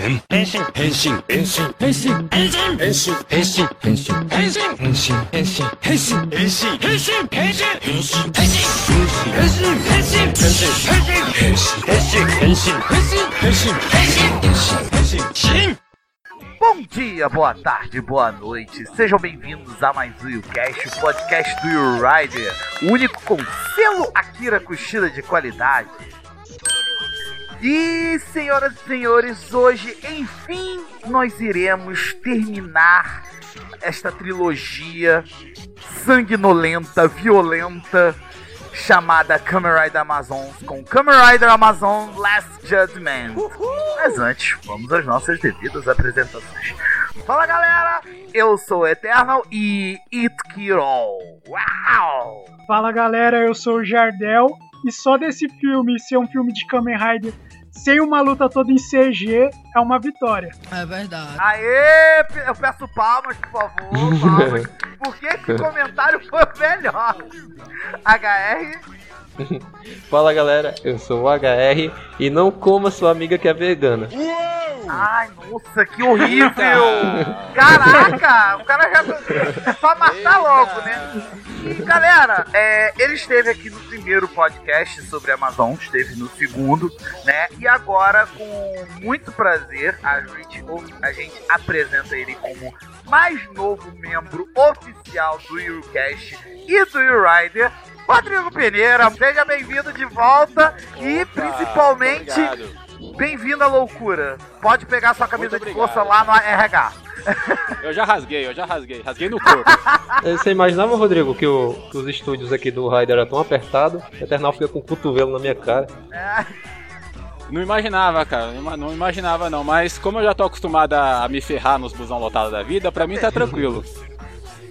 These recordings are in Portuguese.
変変身変身変身変身変身変身変身変身変身変身変身変身変身変身変身変身変身変身変身変身変身変身変身変身変身変身変身変 Bom dia, boa tarde, boa noite. Sejam bem-vindos a mais um YouCast, o podcast do You Rider, o único com selo Akira Kushida de qualidade. E, senhoras e senhores, hoje, enfim, nós iremos terminar esta trilogia sanguinolenta, violenta, chamada Kamen Rider Amazon, com Kamen Rider Amazon Last Judgment. Mas antes, vamos às nossas devidas apresentações. Fala galera, eu sou o Eternal e It Kiro. Uau! Fala galera, eu sou o Jardel e só desse filme ser um filme de Kamen Rider sem uma luta toda em CG é uma vitória. É verdade. Aê, eu peço palmas, por favor, palmas. Porque esse comentário foi o melhor. HR, Fala galera, eu sou o HR e não coma sua amiga que é vegana. ai, nossa, que horrível. Caraca, o cara já... É pra matar logo, né? E, galera, é, ele esteve aqui no primeiro podcast sobre a Amazon, esteve no segundo, né? E agora, com muito prazer, a gente, a gente apresenta ele como mais novo membro oficial do YouCast e do YouRider, Rodrigo Pereira. Seja bem-vindo de volta e principalmente bem-vindo à loucura. Pode pegar sua camisa de força lá no RH. Eu já rasguei, eu já rasguei. Rasguei no corpo. Você imaginava, Rodrigo, que, o- que os estúdios aqui do Raider eram tão apertados? O Eternal fica com o cotovelo na minha cara. É, Não imaginava, cara. Não ima- Não imaginava, não. Mas como eu já tô acostumado a a me ferrar nos busão lotados da vida, pra mim tá tranquilo.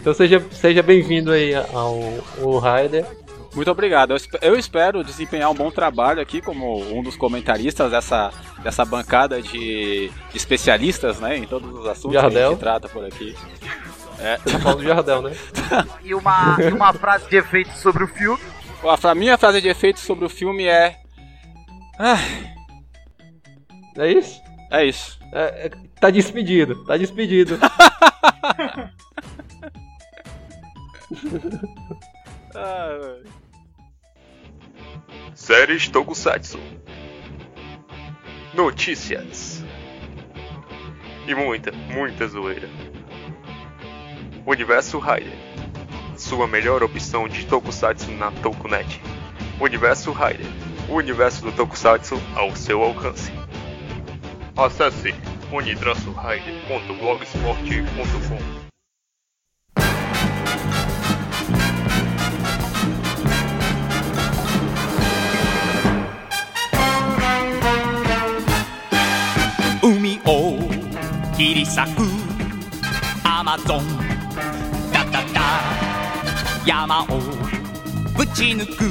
Então seja, seja bem-vindo aí ao, ao Raider. Muito obrigado. Eu esp- Eu espero desempenhar um bom trabalho aqui como um dos comentaristas dessa, dessa bancada de especialistas, né? Em todos os assuntos que a Jardel. gente trata por aqui. É. Eu falo do Jardel, né? e, uma, e uma frase de efeito sobre o filme. A a minha frase de efeito sobre o filme é. Ah, É isso? é isso. É- é- tá despedido, tá despedido. Ah, Séries Tokusatsu. Notícias. E muita, muita zoeira. Universo Raider. Sua melhor opção de Tokusatsu na Tokunet. Universo Raider. O universo do Tokusatsu ao seu alcance. Acesse unitransorider.blogsport.com「切り裂くアマゾン」「ダダダ山をぶち抜く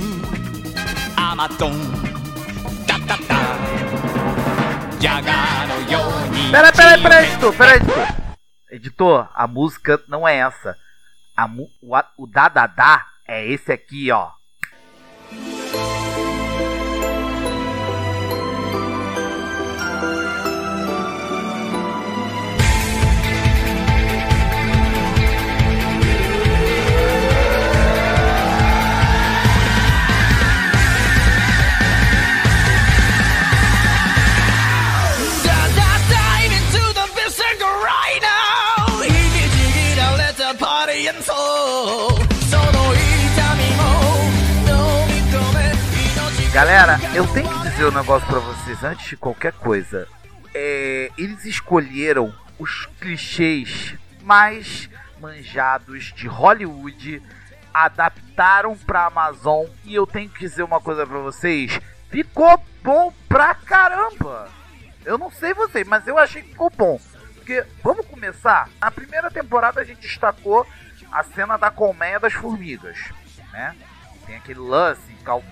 アマゾン」「ダダダジャガーのように」 Peraí, peraí, peraí, editor, peraí, editor. Editor, a música não é essa. A mu- o, a- o dadadá é esse aqui, ó. 命が Galera, eu tenho que dizer um negócio pra vocês antes de qualquer coisa. É, eles escolheram os clichês mais manjados de Hollywood, adaptaram pra Amazon e eu tenho que dizer uma coisa pra vocês: ficou bom pra caramba. Eu não sei vocês, mas eu achei que ficou bom. Porque, vamos começar? Na primeira temporada a gente destacou a cena da colmeia das formigas, né? Tem aquele lance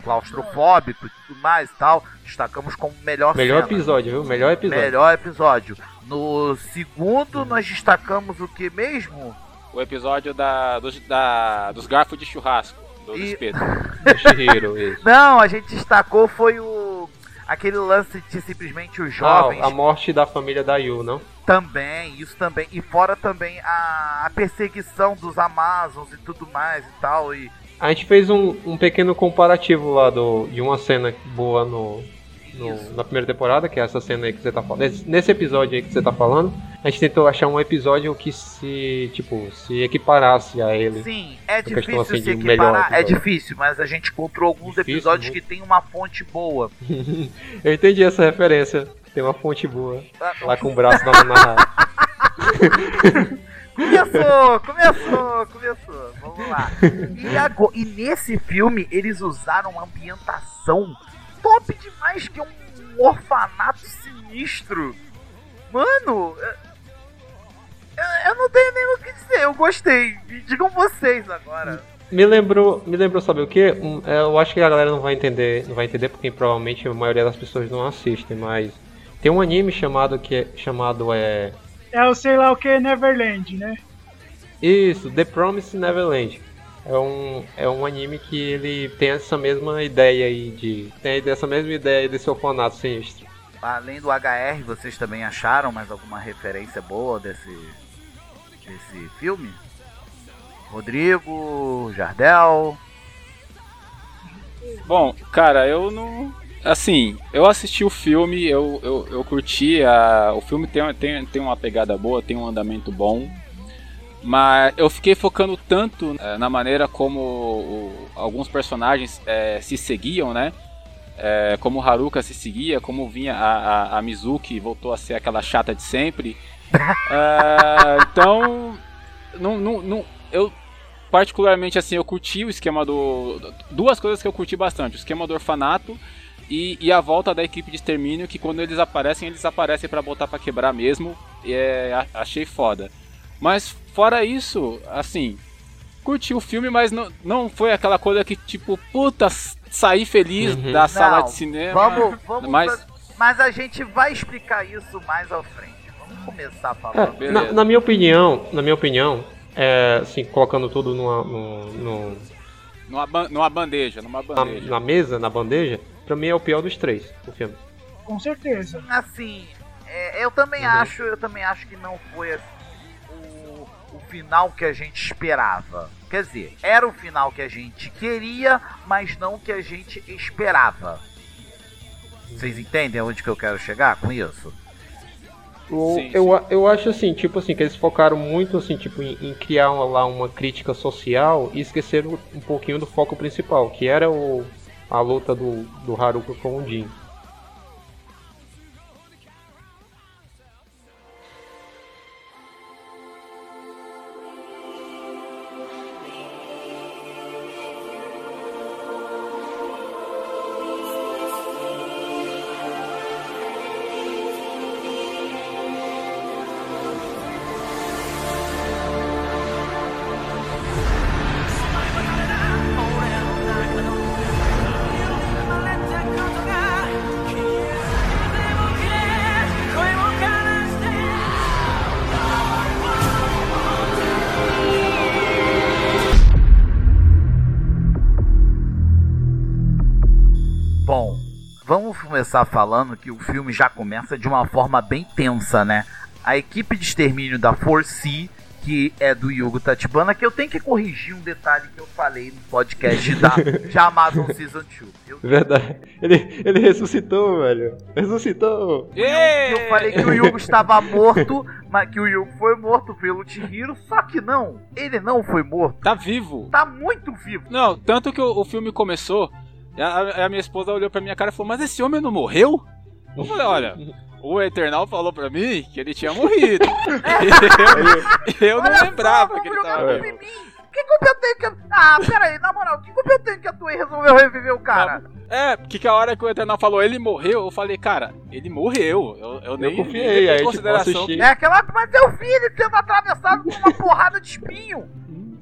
claustrofóbico e tudo mais e tal. Destacamos como melhor Melhor cena. episódio, viu? Melhor episódio. Melhor episódio. No segundo, nós destacamos o que mesmo? O episódio da, dos, da, dos garfos de churrasco do E- espeto. Do Shihiro, isso. Não, a gente destacou foi o. Aquele lance de simplesmente os Ah, jovens a morte da família da Yu, não? também, isso também. E fora também a, a perseguição dos Amazons e tudo mais e tal. E A gente fez um, um pequeno comparativo lá do, de uma cena boa no, no- na primeira temporada, que é essa cena aí que você tá falando. Nesse, episódio aí que você tá falando, a gente tentou achar um episódio que se, tipo, se equiparasse a ele. sim, é questão, difícil assim, se equiparar. É difícil, mas a gente encontrou alguns Difícil, episódios muito. que tem uma fonte boa. Eu entendi essa referência. Tem uma fonte boa. Ah, Lá com o braço da narrada. Começou, começou, começou. Vamos lá. E, agora, e nesse filme eles usaram uma ambientação top demais, que é um orfanato sinistro. Mano, eu, eu- eu não tenho nem o que dizer, eu gostei. Digam vocês agora. Me lembrou, me lembrou sabe o que? eu acho que a galera não vai entender, não vai entender porque provavelmente a maioria das pessoas não assistem, mas tem um anime chamado que é, chamado é É o sei lá o que Neverland, né? Isso, The Promised Neverland. É um, é um anime que ele tem essa mesma ideia aí de. Tem essa mesma ideia desse orfanato sinistro. Além do HR, vocês também acharam mais alguma referência boa desse, desse filme? Rodrigo, Jardel. Bom, cara, eu não. Assim, eu assisti o filme, eu, eu, eu curti. A, o filme tem, tem, tem uma pegada boa, tem um andamento bom. Mas eu fiquei focando tanto eh, na maneira como o- alguns personagens eh, se seguiam, né? Eh, como Haruka se seguia, como vinha a, a, a Mizuki voltou a ser aquela chata de sempre. Então, não, não, não, eu particularmente assim, eu curti o esquema do. Duas coisas que eu curti bastante: o esquema do orfanato e, e a volta da equipe de extermínio, que quando eles aparecem, eles aparecem pra botar pra quebrar mesmo. E é, achei foda. Mas fora isso, assim, curti o filme, mas não, não foi aquela coisa que, tipo, puta, saí feliz Uhum. da sala Não, de cinema. Vamos, vamos. Mas- Mas a gente vai explicar isso mais à frente. Vamos começar falando. É, na, na minha opinião, na minha opinião, é, assim, colocando tudo numa, no- no- Numa, numa bandeja, numa na, bandeja. na mesa, na bandeja, pra mim é o pior dos três, o filme. Com certeza. Assim, é, eu também Uhum. acho, eu também acho que não foi assim, o, o final que a gente esperava. Quer dizer, era o final que a gente queria, mas não o que a gente esperava. Vocês entendem onde que eu quero chegar com isso? O- Sim, eu, eu acho assim, tipo assim, que eles focaram muito assim, tipo, em, em criar uma- lá uma crítica social e esqueceram um pouquinho do foco principal, que era o, a luta do, do Haruka com o Jin. Começar falando que o filme já começa de uma forma bem tensa, né? A equipe de extermínio da Force, que é do Yugo Tatibana, que eu tenho que corrigir um detalhe que eu falei no podcast da, de Amazon Season 2. Eu, Verdade. Ele, ele ressuscitou, velho. Ressuscitou. Ê! eu falei que o Yugo estava morto, mas que o Yugo foi morto pelo Chihiro, só que não, ele não foi morto. Tá vivo. Tá muito vivo. Não, tanto que o, o filme começou, a, a- a minha esposa olhou pra minha cara e falou, mas esse homem não morreu? Eu falei, olha, o Eternal falou pra mim que ele tinha morrido. eu, eu não Olha lembrava só, que ele tava vivo. Que culpa eu tenho que. Ah, pera aí, na moral, que culpa eu tenho que a Toei resolveu reviver o cara? É, porque que a hora que o Eternal falou ele morreu, eu falei, cara, ele morreu. Eu, eu nem confiei, aí, tipo, consideração assisti. É aquela. Mas é o filho sendo atravessado por uma porrada de espinho.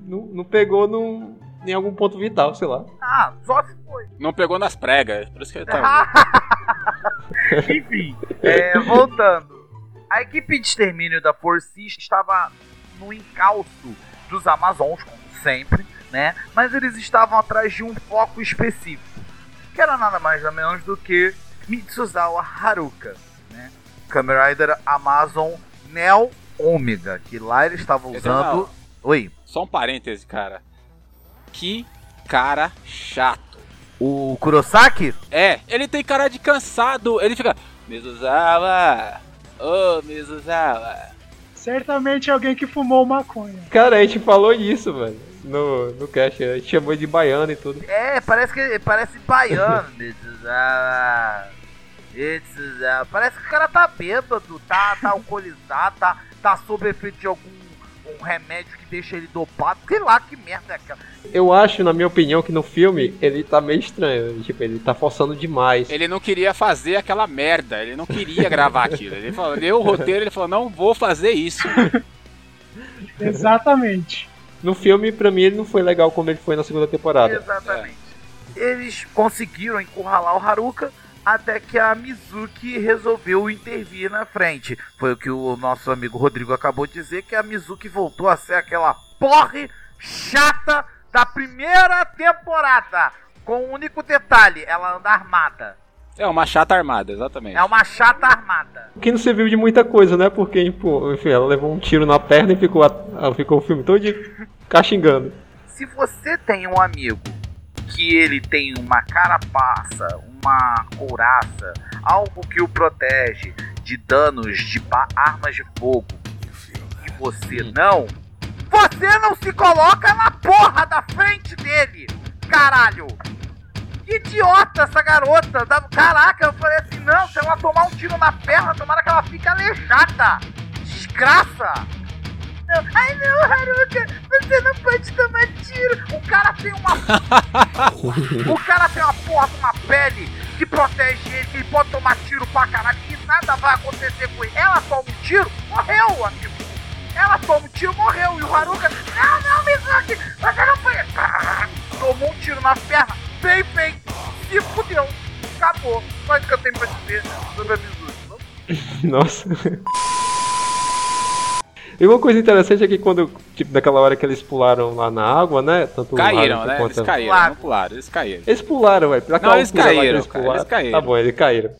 Não, não pegou num, em algum ponto vital, sei lá. Ah, só se foi. não pegou nas pregas, por isso que ele tá. Enfim, é, voltando. A equipe de extermínio da Force estava no encalço dos Amazons, como sempre, né? Mas eles estavam atrás de um foco específico. Que era nada mais nada menos do que Mitsuzawa Haruka, né? Kamen Rider Amazon Neo Omega, que lá ele estava Quer usando. Oi, Só um parêntese, cara. Que cara chato. o Kurosaki? É, ele tem cara de cansado. Ele fica. Mizuzawa! Ô, Mizuzawa! Certamente alguém que fumou maconha. Cara, a gente falou isso, velho. No, no cast, a gente chamou de baiano e tudo. É, parece que parece baiano. Mitsuzawa. Parece que o cara tá bêbado, tá, tá alcoolizado, tá, tá sob efeito de algum um remédio que deixa ele dopado. Sei lá que merda é aquela. Eu acho, na minha opinião, que no filme ele tá meio estranho. Tipo, ele tá forçando demais. Ele não queria fazer aquela merda. Ele não queria gravar aquilo. Ele falou, leu o roteiro ele falou: não vou fazer isso. Exatamente. No filme, pra mim, ele não foi legal como ele foi na segunda temporada. Exatamente. Eles conseguiram encurralar o Haruka até que a Mizuki resolveu intervir na frente. Foi o que o nosso amigo Rodrigo acabou de dizer, que a Mizuki voltou a ser aquela porre chata da primeira temporada. Com um único detalhe, ela anda armada. É uma chata armada, exatamente. É uma chata armada. O que não serviu de muita coisa, né? Porque, pô, enfim, ela levou um tiro na perna e ficou, ela ficou o filme todo de caxingando. Se você tem um amigo que ele tem uma carapaça, uma couraça, algo que o protege de danos de armas de fogo, e você não, você não se coloca na porra da frente dele, caralho! Que idiota essa garota! Caraca, eu falei assim, não, se ela tomar um tiro na perna, tomara que ela fique aleijada! Desgraça! Não. Ai não, Haruka, você não pode tomar tiro. O cara tem uma. o cara tem uma porra de uma pele que protege ele, que ele pode tomar tiro pra caralho e nada vai acontecer com ele. Ela toma um tiro, morreu, amigo. Ela toma um tiro, morreu. E o Haruka, não, não, Mizuki, você não foi. Tomou um tiro na perna, bem feito. Se fudeu. Acabou. Só isso que eu tenho pra dizer sobre a Mizuki. Nossa. E uma coisa interessante é que quando, tipo, naquela hora que eles pularam lá na água, né? Tanto Caíram, né? quanto Eles caíram, Claro. não pularam, eles caíram. Eles pularam, velho. Não, eles caíram, eles cara, pularam. eles caíram. Tá bom, eles caíram.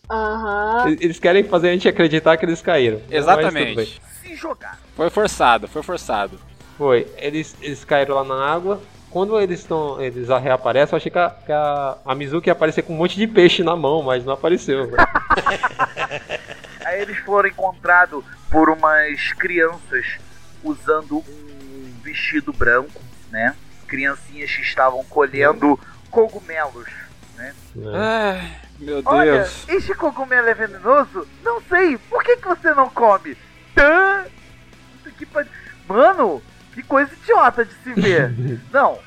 Eles- Eles querem fazer a gente acreditar que eles caíram. Exatamente. Se jogar. Foi forçado, foi forçado. Foi. Eles, eles caíram lá na água. Quando eles estão. Eles reaparecem, eu achei que, a, que a, a Mizuki ia aparecer com um monte de peixe na mão, mas não apareceu. Aí eles foram encontrados por umas crianças usando um vestido branco, né? Criancinhas que estavam colhendo cogumelos. né? Ai, meu Olha, Deus. este cogumelo é venenoso? Não sei. Por que, que você não come? Tã! Que pariu. Mano, que coisa idiota de se ver. não,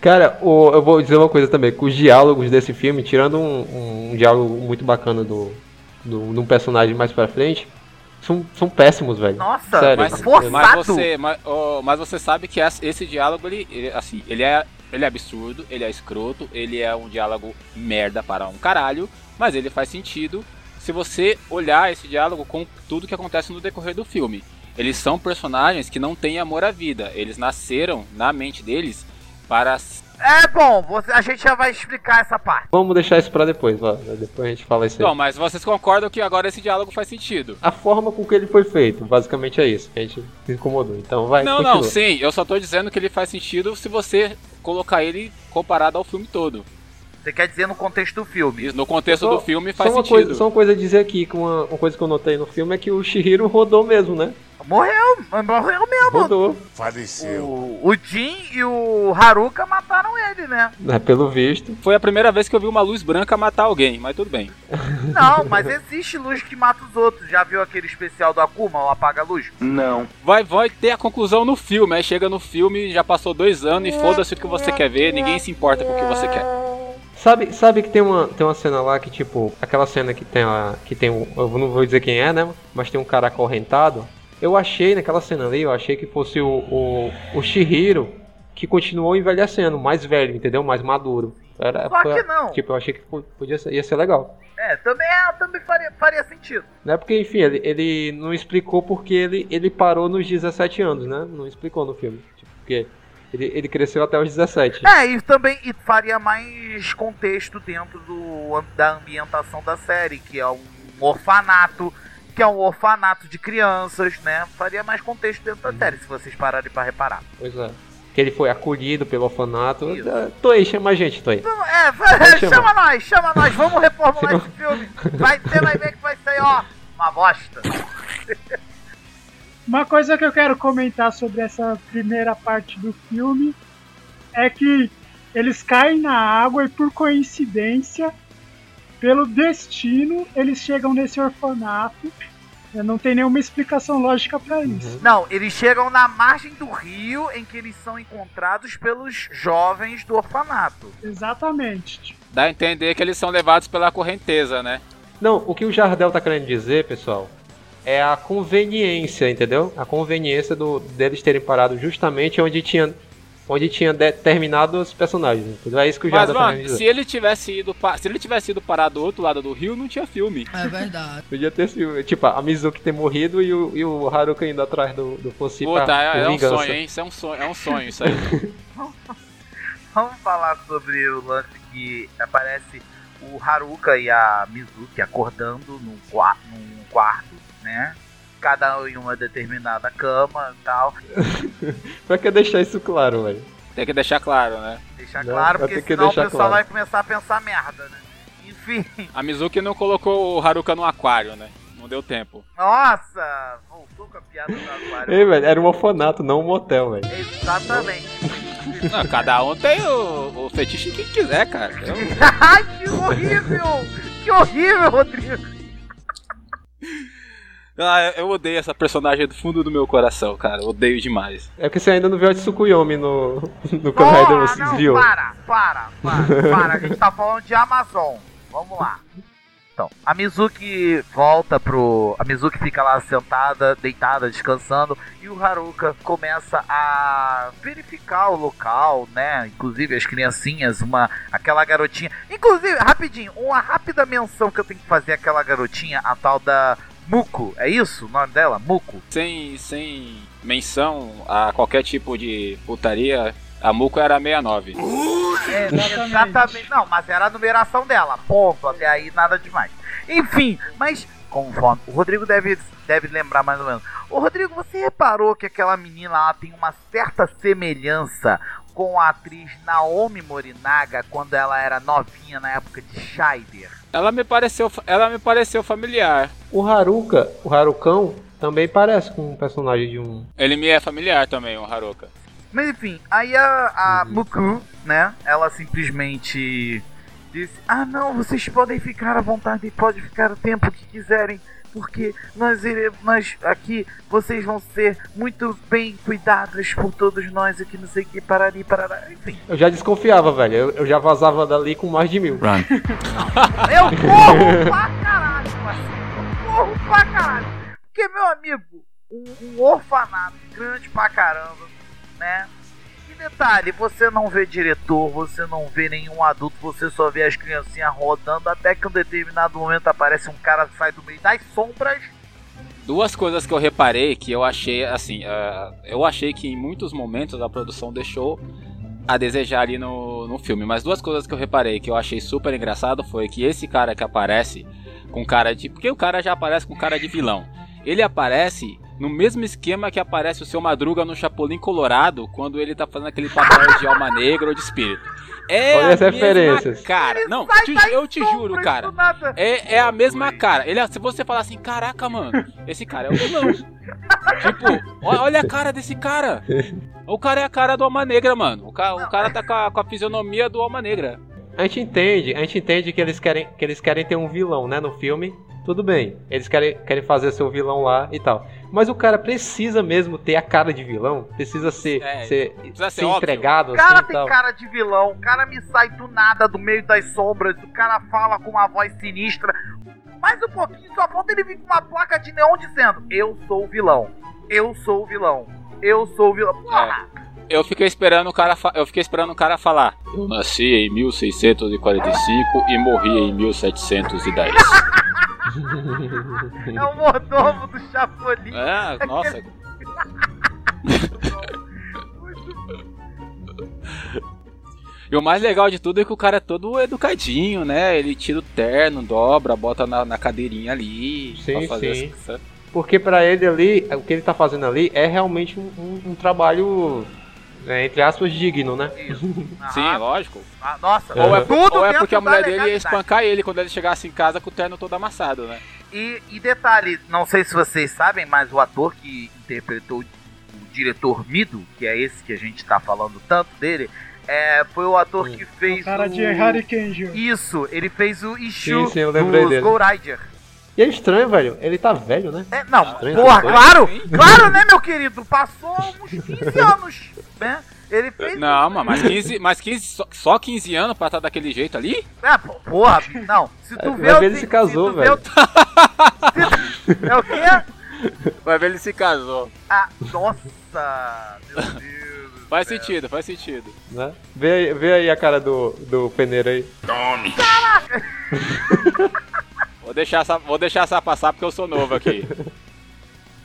Cara, o- eu vou dizer uma coisa também, que os diálogos desse filme, tirando um, um diálogo muito bacana do, do, de um personagem mais pra frente, são, são péssimos, velho. Nossa, Sério. Mas, forçado. mas você, mas, oh, mas você sabe que esse diálogo, ele, ele, assim, ele é, ele é absurdo, ele é escroto, ele é um diálogo merda para um caralho, mas ele faz sentido se você olhar esse diálogo com tudo que acontece no decorrer do filme. Eles são personagens que não têm amor à vida, eles nasceram na mente deles para É bom, você, a gente já vai explicar essa parte. Vamos deixar isso pra depois, ó. Depois a gente fala isso aí. Bom, mas vocês concordam que agora esse diálogo faz sentido? A forma com que ele foi feito, basicamente é isso. A gente se incomodou. Então vai, Não, continua. não, sim, eu só tô dizendo que ele faz sentido se você colocar ele comparado ao filme todo. Você quer dizer no contexto do filme? Isso no contexto Só- do filme faz só sentido. Coisa, só uma coisa a dizer aqui, que uma, uma coisa que eu notei no filme é que o Shihiro rodou mesmo, né? Morreu, morreu mesmo. Rodou. O, o Jin e o Haruka mataram ele, né? Né, pelo visto. Foi a primeira vez que eu vi uma luz branca matar alguém, mas tudo bem. Não, mas existe luz que mata os outros. Já viu aquele especial do Akuma, o apaga-luz? Vai, vai ter a conclusão no filme, aí chega no filme, já passou dois anos e foda-se o que você quer ver, ninguém se importa com o que você quer. Sabe, sabe que tem uma, tem uma cena lá que, tipo, aquela cena que tem a. que tem um. Eu não vou dizer quem é, né? Mas tem um cara acorrentado. Eu achei naquela cena ali, eu achei que fosse o, o, o Shihiro que continuou envelhecendo, mais velho, entendeu? Mais maduro. Era, Só que não. Tipo, eu achei que po- podia ser, ia ser legal. É, também, é, também faria, faria sentido. Né? Porque, enfim, ele, ele não explicou porque ele, ele parou nos 17 anos, né? Não explicou no filme. Tipo, porque Ele, ele cresceu até os 17. É, e também e faria mais contexto dentro do, da ambientação da série, que é um orfanato, que é um orfanato de crianças, né? Faria mais contexto dentro da série, se vocês pararem pra reparar. Pois é. Que ele foi acolhido pelo orfanato. É, Toei, chama a gente, Toei. Então, É, chama chamar. nós, chama nós, vamos reformular esse filme. Vai, você vai ver que vai ser, ó, uma bosta. Uma coisa que eu quero comentar sobre essa primeira parte do filme é que eles caem na água e por coincidência, pelo destino, eles chegam nesse orfanato. Não tem nenhuma explicação lógica pra isso. Não, eles chegam na margem do rio em que eles são encontrados pelos jovens do orfanato. Exatamente. Tipo, Dá a entender que eles são levados pela correnteza, né? Não, o que o Jardel tá querendo dizer, pessoal, é a conveniência, entendeu? A conveniência do, deles terem parado justamente onde tinha, onde tinha determinado os personagens, entendeu? É isso que o Mas, tá mano, se ele tivesse ido se ele tivesse ido parar do outro lado do rio, não tinha filme. É verdade. Podia ter sido, tipo, a Mizuki ter morrido e o, e o Haruka indo atrás do, do Fonsi Puta, pra, é, é um sonho, hein? Isso é um sonho, é um sonho isso aí. Vamos falar sobre o lance que aparece o Haruka e a Mizuki acordando num, num quarto, né? Cada um em uma determinada cama e tal. Pra que deixar isso claro, velho? Tem que deixar claro, né? Deixar Não, claro, vai porque senão o pessoal claro. vai começar a pensar merda, né? Enfim, A Mizuki não colocou o Haruka no aquário, né? Não deu tempo. nossa! Voltou com a piada do aquário. Ei, velho, era um orfanato, não um motel, velho. Exatamente. Não, cada um tem o, o fetiche que quiser, cara. Eu- Ai, que horrível! Que horrível, Rodrigo! Ah, eu odeio essa personagem do fundo do meu coração, cara. Eu odeio demais. É porque você ainda não viu a Tsukuyomi no, no Kamen Rider, não, viu? para, para, para, para. A gente tá falando de Amazon. Vamos lá. Então, a Mizuki volta pro. A Mizuki fica lá sentada, deitada, descansando. E o Haruka começa a verificar o local, né? Inclusive as criancinhas, uma. aquela garotinha. Inclusive, rapidinho, uma rápida menção que eu tenho que fazer àquela garotinha, a tal da Muko. É isso o nome dela? Muko? Sem, sem menção a qualquer tipo de putaria, a Muko era 69. É, Exatamente. exatamente. Não, mas era a numeração dela. Ponto. Até aí nada demais. Enfim, mas conforme. O Rodrigo deve, deve lembrar mais ou menos. Ô Rodrigo, você reparou que aquela menina lá tem uma certa semelhança com a atriz Naomi Morinaga quando ela era novinha na época de Scheider? Ela me pareceu, ela me pareceu familiar. O Haruka, o Harukão, também parece com um personagem de um. Ele me é familiar também, o Haruka. Mas enfim, aí a, a Muku, né? Ela simplesmente disse: Ah, não, vocês podem ficar à vontade, podem ficar o tempo que quiserem, porque nós iremos, aqui, vocês vão ser muito bem cuidados por todos nós aqui, não sei o que, parari, parará, enfim. Eu já desconfiava, velho. Eu, eu já vazava dali com mais de mil. Eu corro pra caralho, parceiro, eu corro pra caralho. Porque, meu amigo, um, um orfanato grande pra caramba, né? Detalhe, você não vê diretor, você não vê nenhum adulto, você só vê as criancinhas rodando, até que em um determinado momento aparece um cara que sai do meio das sombras. Duas coisas que eu reparei que eu achei, assim, ah, eu achei que em muitos momentos a produção deixou a desejar ali no, no filme. Mas duas coisas que eu reparei que eu achei super engraçado foi que esse cara que aparece com cara de. Porque o cara já aparece com cara de vilão. Ele aparece no mesmo esquema que aparece o seu Madruga no Chapolin Colorado quando ele tá fazendo aquele papel de alma negra ou de espírito. É Olha a as mesma referências. cara. Ele Não, te- eu te juro, cara. É, é a mesma cara. Ele, se você falar assim, caraca, mano, esse cara é o vilão. tipo, olha a cara desse cara. O cara é a cara do Alma Negra, mano. O, ca- o cara tá com a, com a fisionomia do Alma Negra. A gente entende, a gente entende que eles querem, que eles querem ter um vilão, né, no filme. Tudo bem, eles querem, querem fazer seu vilão lá e tal. Mas o cara precisa mesmo ter a cara de vilão, precisa ser, É, ser, precisa ser ser entregado O cara assim tem tal. cara de vilão, o cara me sai do nada, do meio das sombras, o cara fala com uma voz sinistra. Mais um pouquinho, só falta ele vir com uma placa de neon dizendo: Eu sou o vilão, eu sou o vilão, eu sou o vilão. Porra! Eu fiquei esperando o cara, eu fiquei esperando o cara falar. Eu nasci em 1645 e morri em 1710. É o mordomo do Chapolin. É, nossa. E o mais legal de tudo é que o cara é todo educadinho, né? Ele tira o terno, dobra, bota na, na cadeirinha ali. Sim, pra fazer sim. essa- Porque pra ele ali, o que ele tá fazendo ali é realmente um, um- um trabalho, né, entre aspas, digno, né? Sim, Aham. lógico. Ah, Nossa, Ou é- tudo Ou é porque a mulher dele ia espancar ele quando ele chegasse em casa com o terno todo amassado, né? E, e detalhe, não sei se vocês sabem, mas o ator que interpretou o diretor Mido, que é esse que a gente tá falando tanto dele, é, foi o ator que fez O cara o... de Harry Kenjo. Isso, ele fez o Ishu Sim, sim, eu lembrei dos dele. Ghoul Rider. E é estranho, velho. Ele tá velho, né? É, não, Estranho, porra, claro, claro, né, meu querido? Passou uns 15 anos, né? Ele fez. Não, mano, mas 15, mas 15 só, só 15 anos pra estar daquele jeito ali? É, porra, não. Se tu É, vê vai ver ele se casou, vê velho. o- Se- É o quê? Vai ver ele se casou. Ah, nossa, meu Deus. Faz céu. sentido, faz sentido. né? Vê, aí, vê aí a cara do, do peneiro aí. Vou deixar, essa, vou deixar essa passar porque eu sou novo aqui.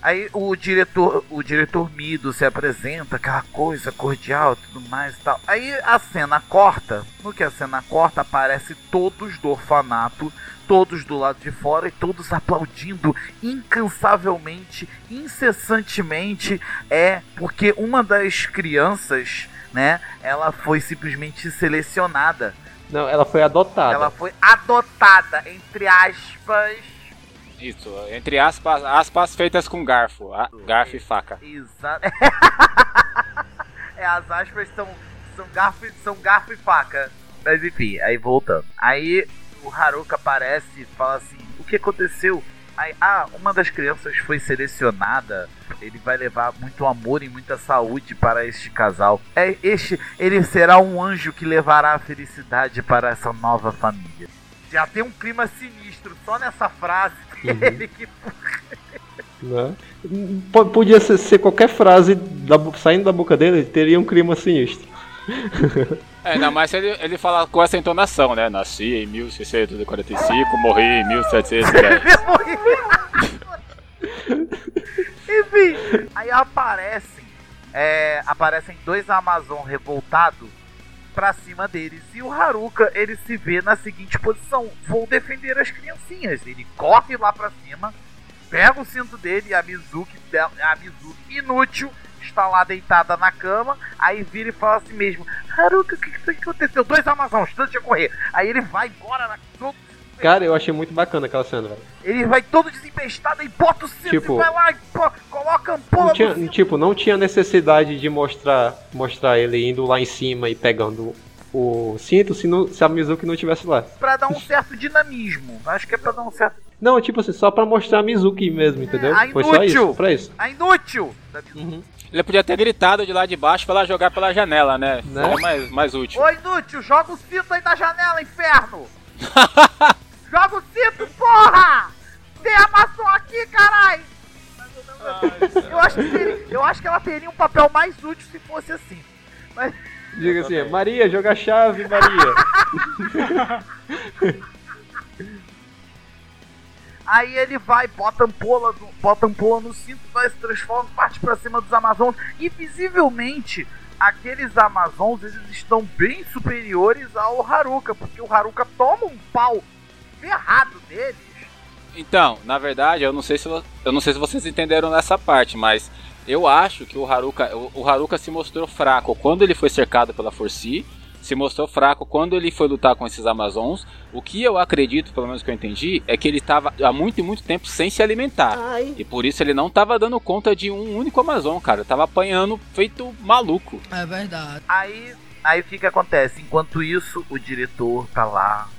Aí o diretor, o diretor Mido se apresenta, aquela coisa cordial tudo mais e tal. Aí a cena corta, no que a cena corta aparece todos do orfanato, todos do lado de fora e todos aplaudindo incansavelmente, incessantemente, é porque uma das crianças, né, ela foi simplesmente selecionada. Não, ela foi adotada. Ela foi adotada, entre aspas, Isso, entre aspas, aspas feitas com garfo. a- garfo e faca. Exato. é, as aspas são, são, garfo, e- são garfo e faca. Mas enfim, aí voltando. Aí o Haruka aparece e fala assim: o que aconteceu? Aí, ah, uma das crianças foi selecionada. Ele vai levar muito amor e muita saúde para este casal. É este, ele será um anjo que levará a felicidade para essa nova família. Já tem um clima sinistro só nessa frase dele que Né? Podia ser, ser qualquer frase da saindo da boca dele, teria um clima sinistro. É, ainda mais se ele, ele fala com essa entonação, né? Nasci em 1645, morri em 1710. Enfim, aí aparecem, é, aparecem dois Amazon revoltados pra cima deles e o Haruka ele se vê na seguinte posição: vou defender as criancinhas. Ele corre lá pra cima, pega o cinto dele e a Mizuki, a Mizuki inútil está lá deitada na cama. Aí vira e fala assim mesmo: Haruka, o que, que aconteceu? Dois Amazons, tanto de correr. Aí ele vai embora na, todo Cara, eu achei muito bacana aquela cena, velho. ele vai todo desempestado e bota o cinto Tipo, e vai lá e pô, coloca a ampola Não tinha, no cinto. tipo, não tinha necessidade de mostrar, mostrar ele indo lá em cima e pegando o cinto se, não, se a Mizuki não estivesse lá. Pra dar um certo dinamismo. Acho que é pra dar um certo. Não, tipo assim, só pra mostrar a Mizuki mesmo, entendeu? Ah, Foi só inútil! isso, pra isso. A inútil! da Mizuki. Uhum. Ele podia ter gritado de lá de baixo pra ela jogar pela janela, né? Né? Seria mais, mais útil. Ô inútil, joga o cinto aí da janela, inferno! joga o cinto, porra! Tem a maçã aqui, carai! Eu acho, que eu acho que ela teria um papel mais útil se fosse assim. Mas Diga assim, Maria, joga a chave, Maria. Aí ele vai, bota ampola, bota ampola no cinto, vai se transforma, parte pra cima dos Amazons. E visivelmente, aqueles Amazons eles estão bem superiores ao Haruka, porque o Haruka toma um pau ferrado deles. Então, na verdade, eu não sei se eu não sei se vocês entenderam nessa parte, mas eu acho que o Haruka, o, o Haruka se mostrou fraco quando ele foi cercado pela Forci, se mostrou fraco quando ele foi lutar com esses Amazons. O que eu acredito, pelo menos que eu entendi, é que ele estava há muito e muito tempo sem se alimentar. E por isso ele não estava dando conta de um único Amazon, cara. Tava apanhando feito maluco. É verdade. Aí, aí o que que acontece? Enquanto isso, o diretor tá lá,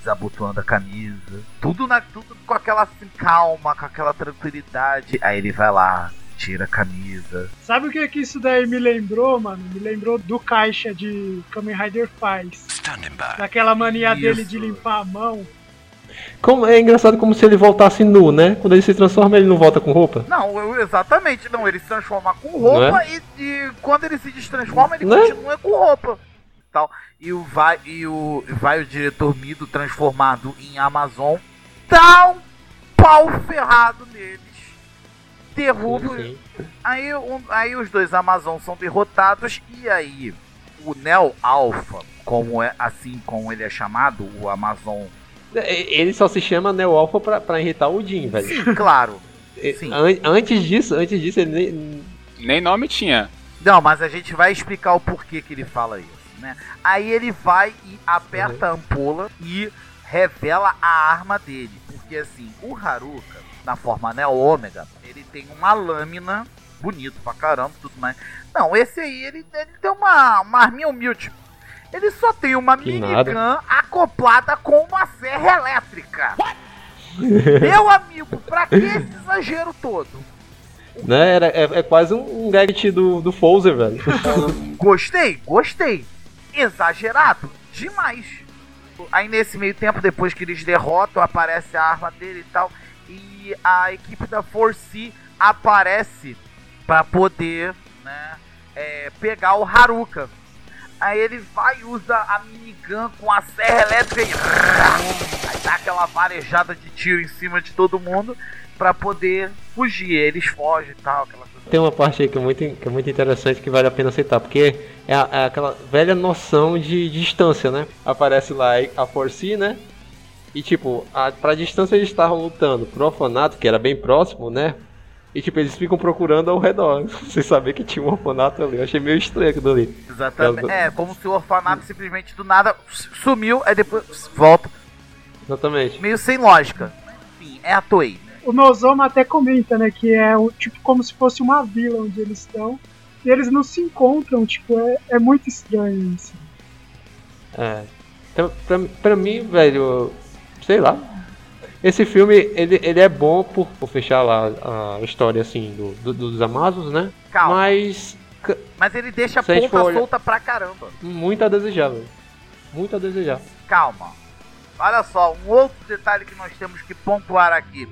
desabotoando a camisa, tudo, na, tudo com aquela assim, calma, com aquela tranquilidade. Aí ele vai lá, tira a camisa. Sabe o que, que isso daí me lembrou, mano? Me lembrou do caixa de Kamen Rider faz. Daquela mania dele de Isso. limpar a mão. Como, é engraçado como se ele voltasse nu, né? Quando ele se transforma, ele não volta com roupa. Não, eu- exatamente, não. Ele se transforma com roupa Não e, e quando ele se destransforma, ele Né? continua com roupa. Tal. E o vai e o vai o diretor Mido transformado em Amazon, dá um pau ferrado neles. Derruba. Aí, um- aí os dois Amazon são derrotados e aí o Neo Alpha, como é assim como ele é chamado, o Amazon. Ele só se chama Neo Alpha pra, pra irritar o Jim, velho. Sim, claro. Sim. An antes disso, antes disso, ele nem. Nem nome tinha. Não, mas a gente vai explicar o porquê que ele fala isso, né? Aí ele vai e aperta uhum. a ampola e revela a arma dele. Porque assim, o Haruka, na forma Neo Ômega, ele tem uma lâmina bonito pra caramba, tudo mais. Não, esse aí, ele, ele tem uma, uma arminha humilde. Ele só tem uma que minigun nada. acoplada com uma serra elétrica. Meu amigo, pra que esse exagero todo? Né, era, é, é quase um, um gadget do, do Fouser, velho. gostei, gostei. Exagerado demais. Aí nesse meio tempo, depois que eles derrotam, aparece a arma dele e tal. E a equipe da Force aparece para poder né, é, pegar o Haruka. Aí ele vai usa a minigun com a serra elétrica e aí dá aquela varejada de tiro em cima de todo mundo para poder fugir. Eles fogem e tal, aquela. Tem uma parte aí que é muito, que é muito interessante que vale a pena citar, porque é, é aquela velha noção de, de, distância, né? Aparece lá a Force, né? E tipo, a, pra distância eles estavam lutando pro orfanato, que era bem próximo, né? E tipo, eles ficam procurando ao redor. Sem saber que tinha um orfanato ali. Eu achei meio estranho aquilo ali. Exatamente. É, como se o orfanato simplesmente do nada sumiu, aí depois volta. Exatamente. Meio sem lógica. Enfim, é a Toei. O Nozoma até comenta, né, que é tipo como se fosse uma vila onde eles estão. E eles não se encontram, tipo, é, é muito estranho isso. É. Então, pra, pra mim, velho, sei lá, esse filme, ele, ele é bom por, por fechar lá a história, assim, do, do dos Amazons, né? Calma. Mas... Mas ele deixa a ponta solta pra caramba. Muito a desejar, velho. Muito a desejar. Calma. Olha só, um outro detalhe que nós temos que pontuar aqui.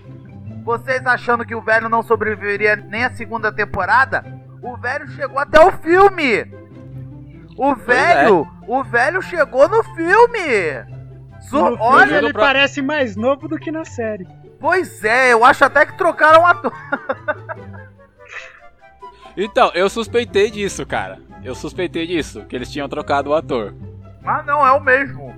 Vocês achando que o velho não sobreviveria nem a segunda temporada? O velho chegou até o filme! O velho, é. o velho chegou no filme! No Olha, ele pra... parece mais novo do que na série. Pois é, eu acho até que trocaram o ator. então, eu suspeitei disso, cara. Eu suspeitei disso, que eles tinham trocado o ator. Ah, não, é o mesmo.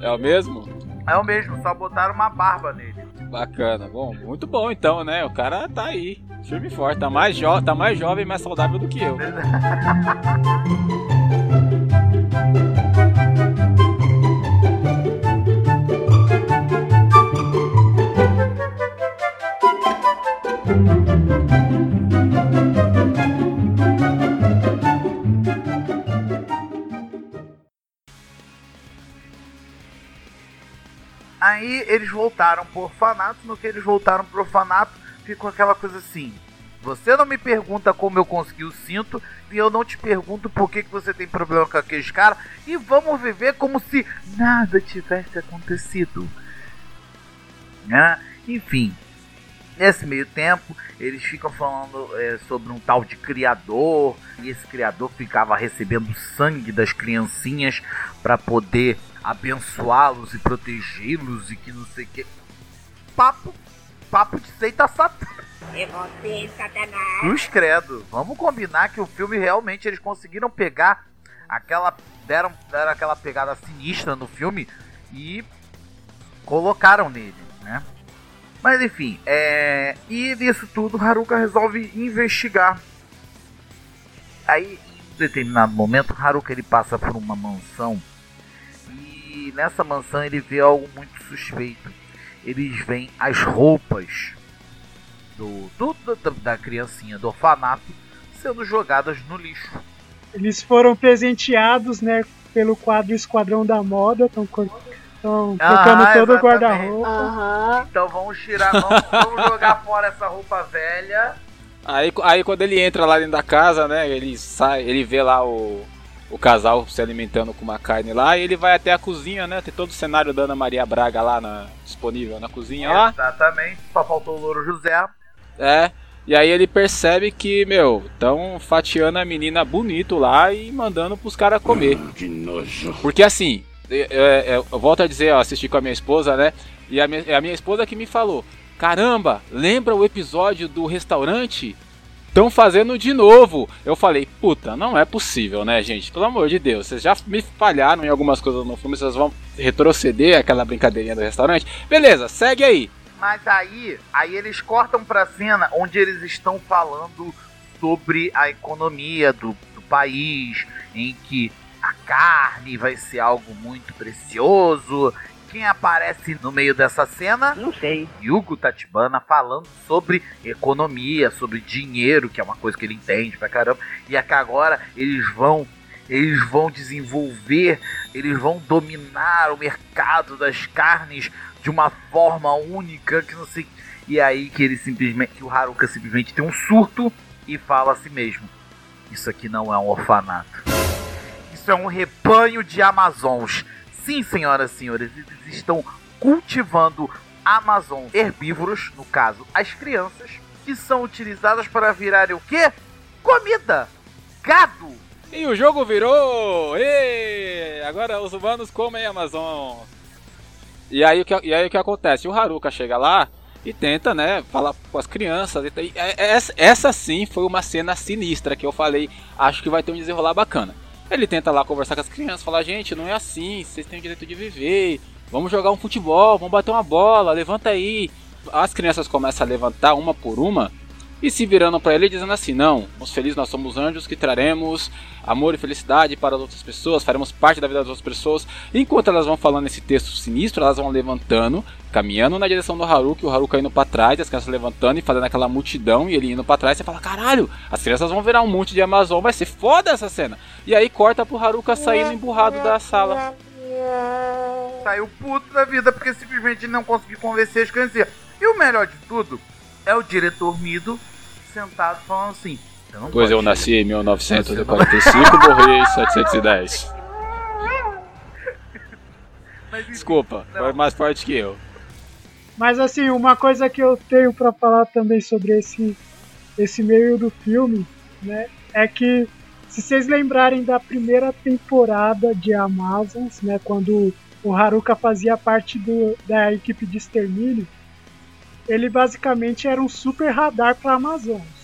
É o mesmo? É o mesmo, só botaram uma barba nele. Bacana, bom, muito bom então, né? O cara tá aí, firme e forte, tá mais, jo tá mais jovem e mais saudável do que eu. Aí eles voltaram pro orfanato, no que eles voltaram pro orfanato, ficou aquela coisa assim. Você não me pergunta como eu consegui o cinto e eu não te pergunto por que, que você tem problema com aqueles caras e vamos viver como se nada tivesse acontecido. Né? Enfim, nesse meio tempo eles ficam falando é, sobre um tal de criador e esse criador ficava recebendo sangue das criancinhas para poder abençoá-los e protegê-los e que não sei o que. Papo, papo de seita satã. É você, Satanás. Cruz credo. Vamos combinar que o filme realmente eles conseguiram pegar aquela. Deram, deram aquela pegada sinistra no filme e colocaram nele, né? Mas enfim, é... e nisso tudo Haruka resolve investigar. Aí, em determinado momento, Haruka ele passa por uma mansão nessa mansão ele vê algo muito suspeito. Eles veem as roupas do, do, do, da criancinha do orfanato sendo jogadas no lixo. Eles foram presenteados, né, pelo quadro Esquadrão da Moda, estão Estão trocando ah, todo o guarda-roupa. Uhum. Então vamos tirar, vamos, vamos jogar fora essa roupa velha. Aí, aí quando ele entra lá dentro da casa, né, ele sai, ele vê lá o, o casal se alimentando com uma carne lá, e ele vai até a cozinha, né? Tem todo o cenário da Ana Maria Braga lá na, disponível na cozinha lá. Exatamente, só faltou o Louro José. É, e aí ele percebe que, meu, estão fatiando a menina bonito lá e mandando pros caras comer. Que nojo. Porque assim, eu, eu, eu, volto a dizer, eu assisti com a minha esposa, né? E a minha, a minha esposa que me falou: Caramba, lembra o episódio do restaurante? Estão fazendo de novo. Eu falei, puta, não é possível, né, gente? Pelo amor de Deus, vocês já me falharam em algumas coisas no filme, vocês vão retroceder aquela brincadeirinha do restaurante. Beleza, segue aí. Mas aí, aí eles cortam pra cena onde eles estão falando sobre a economia do, do país, em que a carne vai ser algo muito precioso. Quem aparece no meio dessa cena? Não sei. Yugo Tatibana falando sobre economia, sobre dinheiro, que é uma coisa que ele entende pra caramba. E é que agora eles vão eles vão desenvolver, eles vão dominar o mercado das carnes de uma forma única, que não sei. E aí que ele simplesmente, que o Haruka simplesmente tem um surto e fala a si mesmo: Isso aqui não é um orfanato. Isso é um rebanho de Amazons. Sim, senhoras e senhores, eles estão cultivando Amazons herbívoros, no caso, as crianças, que são utilizadas para virarem o quê? Comida! Gado! E o jogo virou! Ê! Agora os humanos comem Amazon. E aí, o que, e aí o que acontece? O Haruka chega lá e tenta, né, falar com as crianças. E, essa, essa sim foi uma cena sinistra que eu falei, acho que vai ter um desenrolar bacana. Ele tenta lá conversar com as crianças, falar, gente, não é assim, vocês têm o direito de viver, vamos jogar um futebol, vamos bater uma bola, levanta aí. As crianças começam a levantar uma por uma e se virando para ele dizendo assim: Não, os felizes nós somos anjos que traremos amor e felicidade para as outras pessoas, faremos parte da vida das outras pessoas. Enquanto elas vão falando esse texto sinistro, elas vão levantando, caminhando na direção do Haruki, o Haruka indo para trás, as crianças levantando e fazendo aquela multidão e ele indo para trás. Você fala: Caralho, as crianças vão virar um monte de Amazon, vai ser foda essa cena. E aí corta pro Haruka saindo emburrado da sala. Saiu puto da vida porque simplesmente não conseguiu convencer as crianças. E o melhor de tudo é o diretor Mido sentado falando assim. Pois eu nasci em 1945 e morri em 710. Desculpa, não. foi mais forte que eu. Mas assim, uma coisa que eu tenho para falar também sobre esse esse meio do filme, né, é que se vocês lembrarem da primeira temporada de Amazons, né, quando o Haruka fazia parte do, da equipe de extermínio, ele basicamente era um super radar para Amazonas.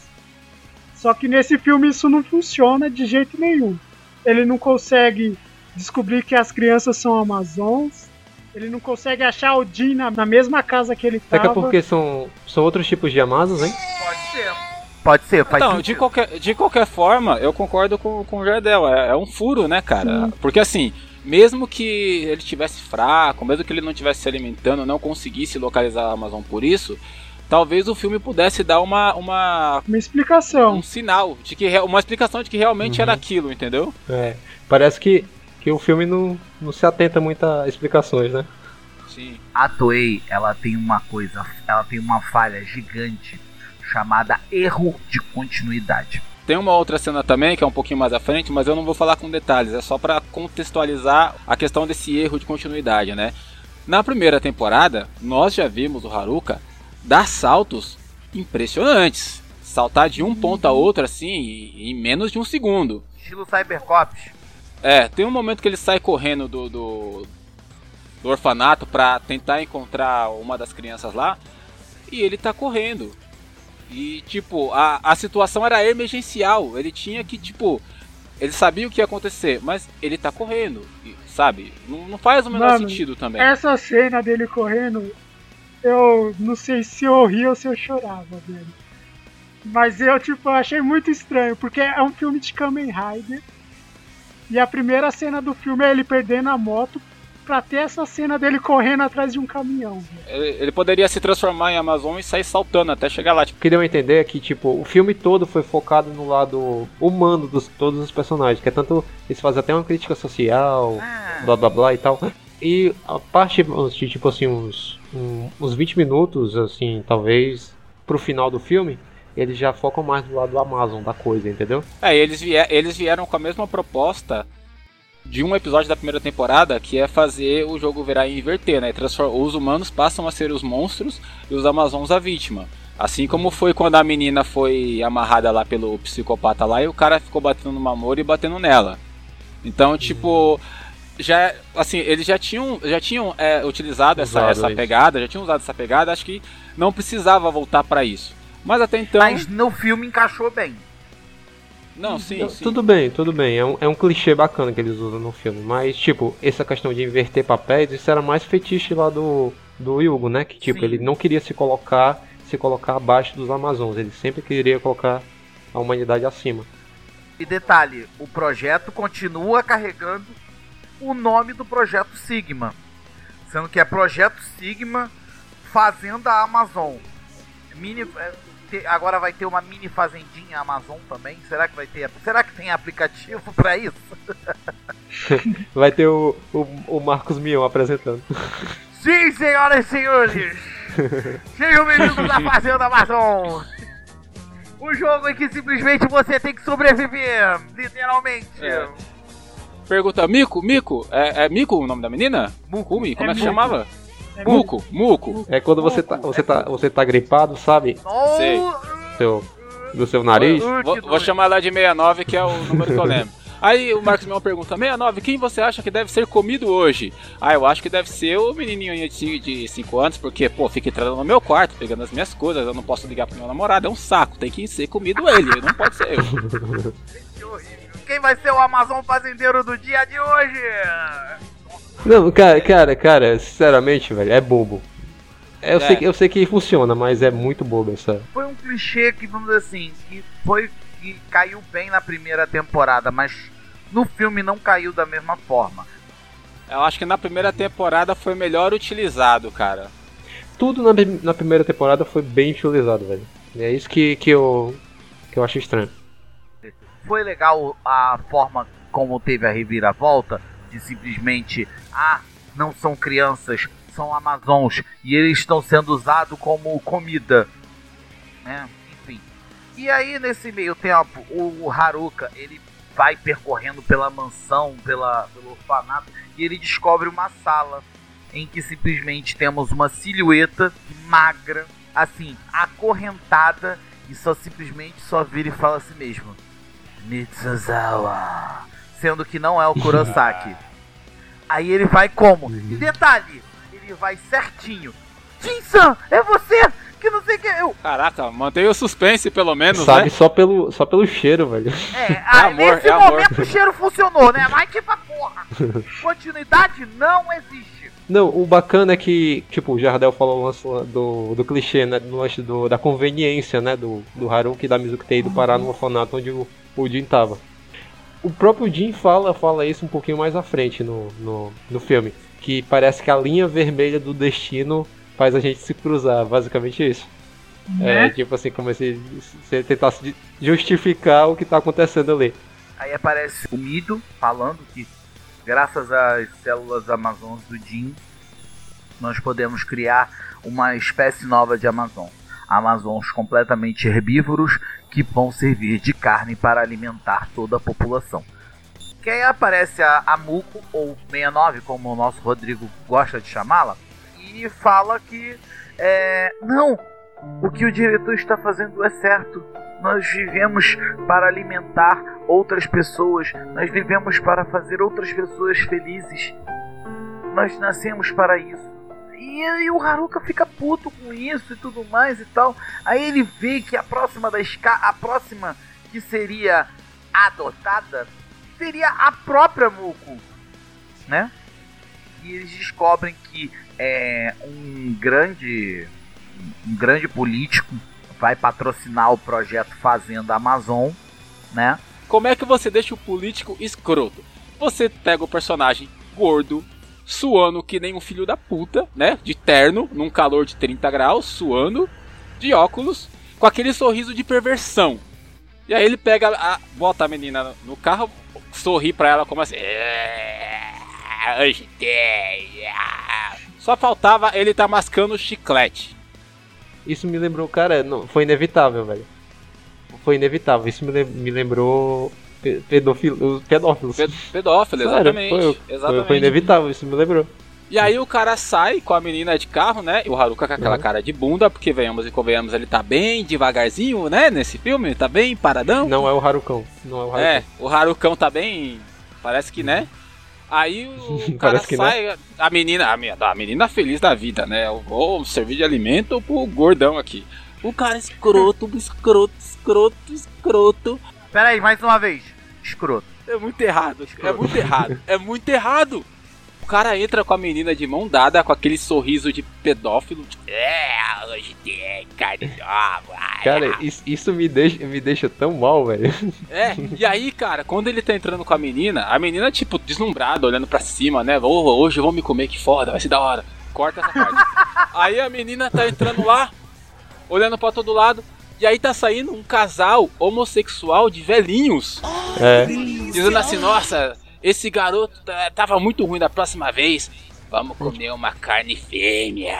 Só que nesse filme isso não funciona de jeito nenhum. Ele não consegue descobrir que as crianças são Amazons. Ele não consegue achar o Jin na, na mesma casa que ele estava. Será que é porque são, são outros tipos de Amazons, hein? Pode ser. Pode ser, faz Então, de qualquer, de qualquer forma, eu concordo com, com o Jardel. É, é um furo, né, cara? Sim. Porque assim, mesmo que ele estivesse fraco, mesmo que ele não estivesse se alimentando, não conseguisse localizar a Amazon por isso, talvez o filme pudesse dar uma uma, uma explicação, um sinal de que uma explicação de que realmente uhum. era aquilo, entendeu? É, parece que que o filme não, não se atenta muito a explicações, né? Sim. A Toei, ela tem uma coisa, ela tem uma falha gigante chamada erro de continuidade. Tem uma outra cena também que é um pouquinho mais à frente, mas eu não vou falar com detalhes, é só para contextualizar a questão desse erro de continuidade, né? Na primeira temporada, nós já vimos o Haruka dar saltos impressionantes. Saltar de um ponto a outro assim em menos de um segundo. Estilo Cybercops. É, tem um momento que ele sai correndo do, do, do orfanato para tentar encontrar uma das crianças lá e ele tá correndo. E, tipo, a, a situação era emergencial. Ele tinha que, tipo. Ele sabia o que ia acontecer, mas ele tá correndo, sabe? Não, não faz o menor Mano, sentido também. Essa cena dele correndo, eu não sei se eu ria ou se eu chorava, velho. Mas eu, tipo, achei muito estranho, porque é um filme de Kamen Rider. E a primeira cena do filme é ele perdendo a moto pra ter essa cena dele correndo atrás de um caminhão. Ele, ele, poderia se transformar em Amazon e sair saltando até chegar lá. Tipo. O que deu a entender é que, tipo, o filme todo foi focado no lado humano dos todos os personagens, que é tanto. Eles fazem até uma crítica social, ah. blá blá blá e tal. E a parte de, tipo assim, uns, um, uns 20 minutos, assim, talvez, pro final do filme, eles já focam mais do lado do Amazon, da coisa, entendeu? É, eles, vier, eles vieram com a mesma proposta de um episódio da primeira temporada que é fazer o jogo virar e inverter, né? Os humanos passam a ser os monstros e os amazons a vítima. Assim como foi quando a menina foi amarrada lá pelo psicopata lá e o cara ficou batendo no amor e batendo nela. Então, uhum. tipo, já assim, eles já tinham já tinham é, utilizado essa, essa pegada, já tinham usado essa pegada, acho que não precisava voltar para isso. Mas até então. Mas no filme encaixou bem. Não, sim, Não, sim. Tudo bem, tudo bem. É um, é um clichê bacana que eles usam no filme. Mas, tipo, essa questão de inverter papéis, isso era mais fetiche lá do, do Hugo, né? Que, tipo, Sim. ele não queria se colocar se colocar abaixo dos Amazons. Ele sempre queria colocar a humanidade acima. E detalhe, o projeto continua carregando o nome do projeto Sigma. Sendo que é Projeto Sigma Fazenda Amazon. Mini, é, te- agora vai ter uma mini fazendinha Amazon também. Será que vai ter? Será que tem aplicativo pra isso? Vai ter o, o, o Marcos Mion apresentando. Sim, senhoras e senhores! Sejam bem-vindos à Fazenda Amazon! O jogo em que simplesmente você tem que sobreviver, literalmente. É. Pergunta, Mico, Mico, é, é Mico o nome da menina? Mukumi, como é, É que Muco. chamava? É Muco, Muco. É quando você tá, você tá, você tá gripado, sabe? Sei. Seu, do seu nariz. Vou, vou chamar ela de 69, que é o número que eu lembro. Aí o Marcos Mion pergunta, 69, quem você acha que deve ser comido hoje? Ah, eu acho que deve ser o menininho de 5 anos, porque, pô, fica entrando no meu quarto, pegando as minhas coisas, eu não posso ligar pro meu namorado, é um saco, tem que ser comido ele, não pode ser eu. Que horrível. Quem vai ser o Amazon fazendeiro do dia de hoje? Não, cara, cara, cara, sinceramente, velho, é bobo. Eu, É. Sei, que- eu sei que funciona, mas é muito bobo essa. Foi um clichê que, vamos dizer assim, que foi que caiu bem na primeira temporada, mas no filme não caiu da mesma forma. Eu acho que na primeira temporada foi melhor utilizado, cara. Tudo na, na primeira temporada foi bem utilizado, velho. E é isso que, que, eu, que eu acho estranho. Foi legal a forma como teve a reviravolta de simplesmente, ah, não são crianças, são amazons e eles estão sendo usados como comida, né? Enfim. E aí nesse meio tempo, o, Haruka ele vai percorrendo pela mansão, pela, pelo orfanato e ele descobre uma sala em que simplesmente temos uma silhueta magra, assim, acorrentada e só simplesmente só vira e fala assim mesmo. Mitsuzawa. Sendo que não é o Kurosaki. Aí ele vai como? E detalhe, ele vai certinho. Jinsan, é você que não sei o que. Eu, Caraca, mantém o suspense pelo menos, Sabe né? só pelo, só pelo cheiro, velho. é, ah, amor, nesse é amor. momento o cheiro funcionou, né? Mas tipo a porra. Continuidade não existe. Não, o bacana é que, tipo, o Jardel falou o lance do, do clichê, né? Do lance do, da conveniência, né? Do, do Haruki e da Mizuki ter ido parar no orfanato onde o, o Jin tava. O próprio Jin fala, fala isso um pouquinho mais à frente no, no, no filme. Que parece que a linha vermelha do destino faz a gente se cruzar, basicamente isso. É, Né? tipo assim, como se você tentasse justificar o que tá acontecendo ali. Aí aparece o Mido falando que graças às células Amazons do Jin, nós podemos criar uma espécie nova de Amazon. Amazons completamente herbívoros que vão servir de carne para alimentar toda a população. Que aí aparece a, a Muko, ou 69, como o nosso Rodrigo gosta de chamá-la, e fala que é, não, o que o diretor está fazendo é certo. Nós vivemos para alimentar outras pessoas, nós vivemos para fazer outras pessoas felizes. Nós nascemos para isso. E, aí o Haruka fica puto com isso e tudo mais e tal. Aí ele vê que a próxima da esca a próxima que seria adotada seria a própria Muko, né? E eles descobrem que é um grande um grande político vai patrocinar o projeto Fazenda Amazon, né? Como é que você deixa o político escroto? Você pega o personagem gordo, suando que nem um filho da puta, né? De terno, num calor de 30 graus, suando, de óculos, com aquele sorriso de perversão. E aí ele pega, a, bota a menina no carro, sorri pra ela como assim. "É, ah." Só faltava ele tá mascando chiclete. Isso me lembrou, cara, não, foi inevitável, velho. Foi inevitável. Isso me, me lembrou pedófilos. Pe- Pedófilo, Sério, exatamente. foi, foi, exatamente. foi inevitável, isso me lembrou. E aí o cara sai com a menina de carro, né? E o Haruka com aquela Uhum. cara de bunda, porque venhamos e convenhamos, ele tá bem devagarzinho, né? Nesse filme, tá bem paradão. Não é o Harukão. Não é o Harukão. É, o Harukão tá bem. Parece que, né? Aí o cara né? sai, a menina, a menina, a menina feliz da vida, né? Eu vou servir de alimento pro gordão aqui. Um cara escroto, escroto, escroto, escroto. Pera aí, mais uma vez. Escroto. É muito errado, é muito errado, é muito errado. O cara entra com a menina de mão dada, com aquele sorriso de pedófilo. É, hoje tem carne nova. Cara, isso, isso me, deixa, me deixa tão mal, velho. É, e aí, cara, quando ele tá entrando com a menina, a menina, tipo, deslumbrada, olhando pra cima, né? Oh, hoje eu vou me comer, que foda, vai ser da hora. Corta essa parte. aí a menina tá entrando lá, olhando pra todo lado, e aí tá saindo um casal homossexual de velhinhos. É. Dizendo assim, nossa, esse garoto tá- tava muito ruim da próxima vez. Vamos comer uma carne fêmea.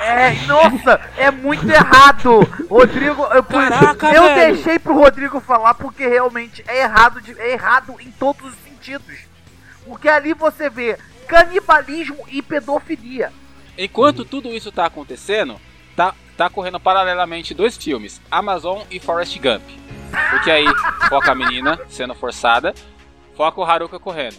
É, nossa, é muito errado. Rodrigo, eu, Caraca, eu velho. deixei pro Rodrigo falar porque realmente é errado, de- é errado em todos os sentidos. Porque ali você vê canibalismo e pedofilia. Enquanto tudo isso tá acontecendo, tá, tá correndo paralelamente dois filmes, Amazon e Forrest Gump. Porque aí foca a menina sendo forçada, foca o Haruka correndo.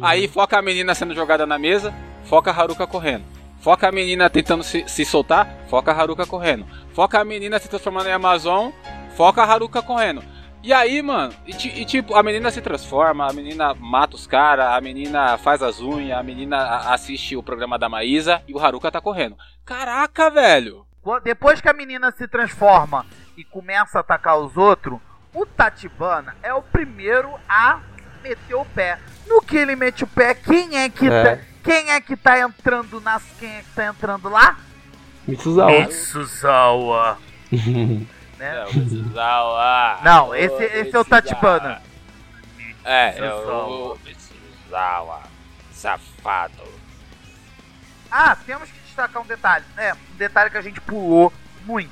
Aí foca a menina sendo jogada na mesa, foca a Haruka correndo. Foca a menina tentando se, se soltar, foca a Haruka correndo. Foca a menina se transformando em Amazon, foca a Haruka correndo. E aí, mano, e, e tipo, a menina se transforma, a menina mata os caras, a menina faz as unhas, a menina assiste o programa da Maísa e o Haruka tá correndo. Caraca, velho! Depois que a menina se transforma e começa a atacar os outros, o Tatibana é o primeiro a meter o pé. No que ele mete o pé, quem é que É. tá, quem é que tá entrando nas quem é que tá entrando lá? Mitsuzawa. Mitsuzawa. Né? É, o Mitsuzawa. Não, esse, esse é o Tatibana. É, é o Mitsuzawa. Safado. Ah, temos que destacar um detalhe, né? Um detalhe que a gente pulou muito.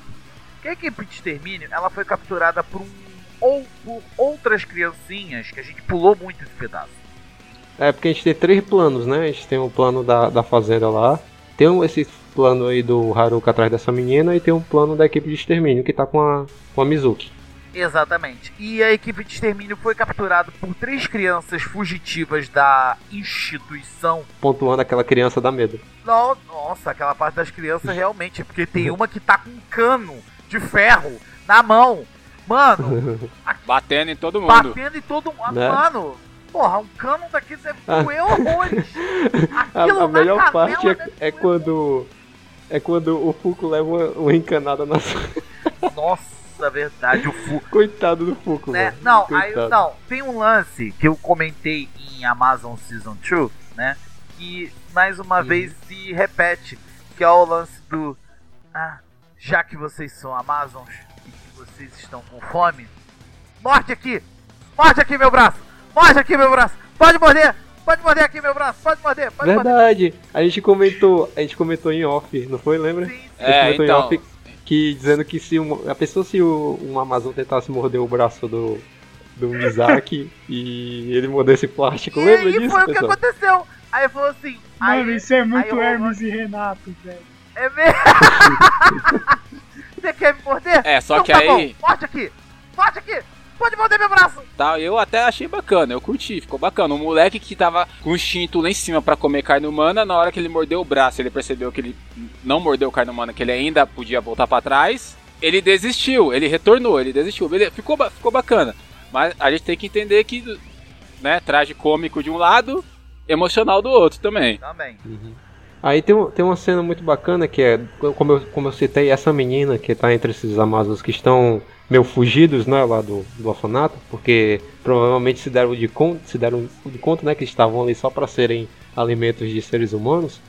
Que a equipe de extermínio, ela foi capturada por um ou por outras criancinhas que a gente pulou muito esse pedaço. É porque a gente tem três planos, né? A gente tem o plano da, da fazenda lá, tem um- esse plano aí do Haruka atrás dessa menina e tem um plano da equipe de extermínio que tá com a, com a Mizuki. Exatamente. E a equipe de extermínio foi capturada por três crianças fugitivas da instituição. Pontuando aquela criança da medo. No- Nossa, aquela parte das crianças realmente, porque tem uma que tá com um cano de ferro na mão. Mano, Batendo em todo mundo. batendo em todo mundo. Né? Mano, porra, um cano daqui deve Ah. doer horrores. A, Aquilo a melhor parte é, é quando. É quando o Fuku leva uma, uma encanada na sua. Nossa, verdade, o fu... Coitado do Fuku, né? mano. Não, aí, não, tem um lance que eu comentei em Amazon Season 2, né? Que mais uma vez se repete, que é o lance do ah, já que vocês são Amazons e que vocês estão com fome, morde aqui! Morde aqui meu braço! Morde aqui meu braço! Pode morder! Pode morder aqui meu braço! Pode morder! Pode morder! Verdade. A gente comentou, a gente comentou em off, não foi, lembra? Sim, sim. A gente É, comentou então. em off que dizendo que se uma, a pessoa se o, um Amazon tentasse morder o braço do do Mizaki e ele mordesse plástico, E lembra aí disso, foi o que pessoal? aconteceu! Aí falou assim, Mano, aí, isso é muito eu- Hermes e Renato, velho. é mesmo? Você quer me morder? É, só Então que tá aí. bom, morde aqui! Morde aqui! Pode morder meu braço! Tá, eu até achei bacana, eu curti, ficou bacana. Um moleque que tava com o instinto lá em cima pra comer carne humana, na hora que ele mordeu o braço, ele percebeu que ele não mordeu carne humana, que ele ainda podia voltar pra trás. Ele desistiu, ele retornou, ele desistiu. Beleza, ficou, ficou bacana. Mas a gente tem que entender que, né, traje cômico de um lado, emocional do outro também. Também. Aí tem, tem uma cena muito bacana que é, como eu, como eu citei, essa menina que tá entre esses Amazons que estão meio fugidos, né, lá do, do orfanato, porque provavelmente se deram de conta, se deram de conta, né, que estavam ali só para serem alimentos de seres humanos.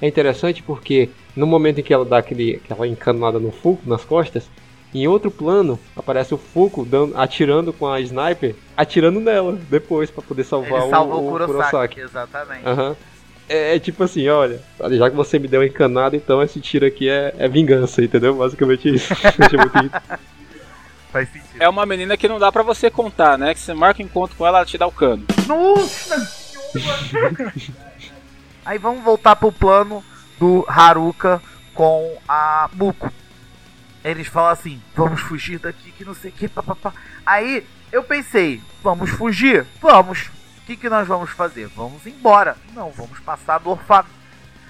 É interessante porque no momento em que ela dá aquele, aquela encanada no Fuku nas costas, em outro plano aparece o Fuku dando, atirando com a sniper, atirando nela depois para poder salvar Ele o, o o Kurosaki. Kurosaki. Exatamente. Aham. É, é tipo assim, olha, já que você me deu encanada, então esse tiro aqui é, é vingança, entendeu? Basicamente isso. Faz sentido. É uma menina que não dá pra você contar, né? Que você marca um encontro com ela, ela te dá o cano. Nossa senhora! Aí vamos voltar pro plano do Haruka com a Muko. Eles falam assim: vamos fugir daqui, que não sei o que, papapá. Aí eu pensei: vamos fugir? Vamos. O que, que nós vamos fazer? Vamos embora. Não, vamos passar do orfanato.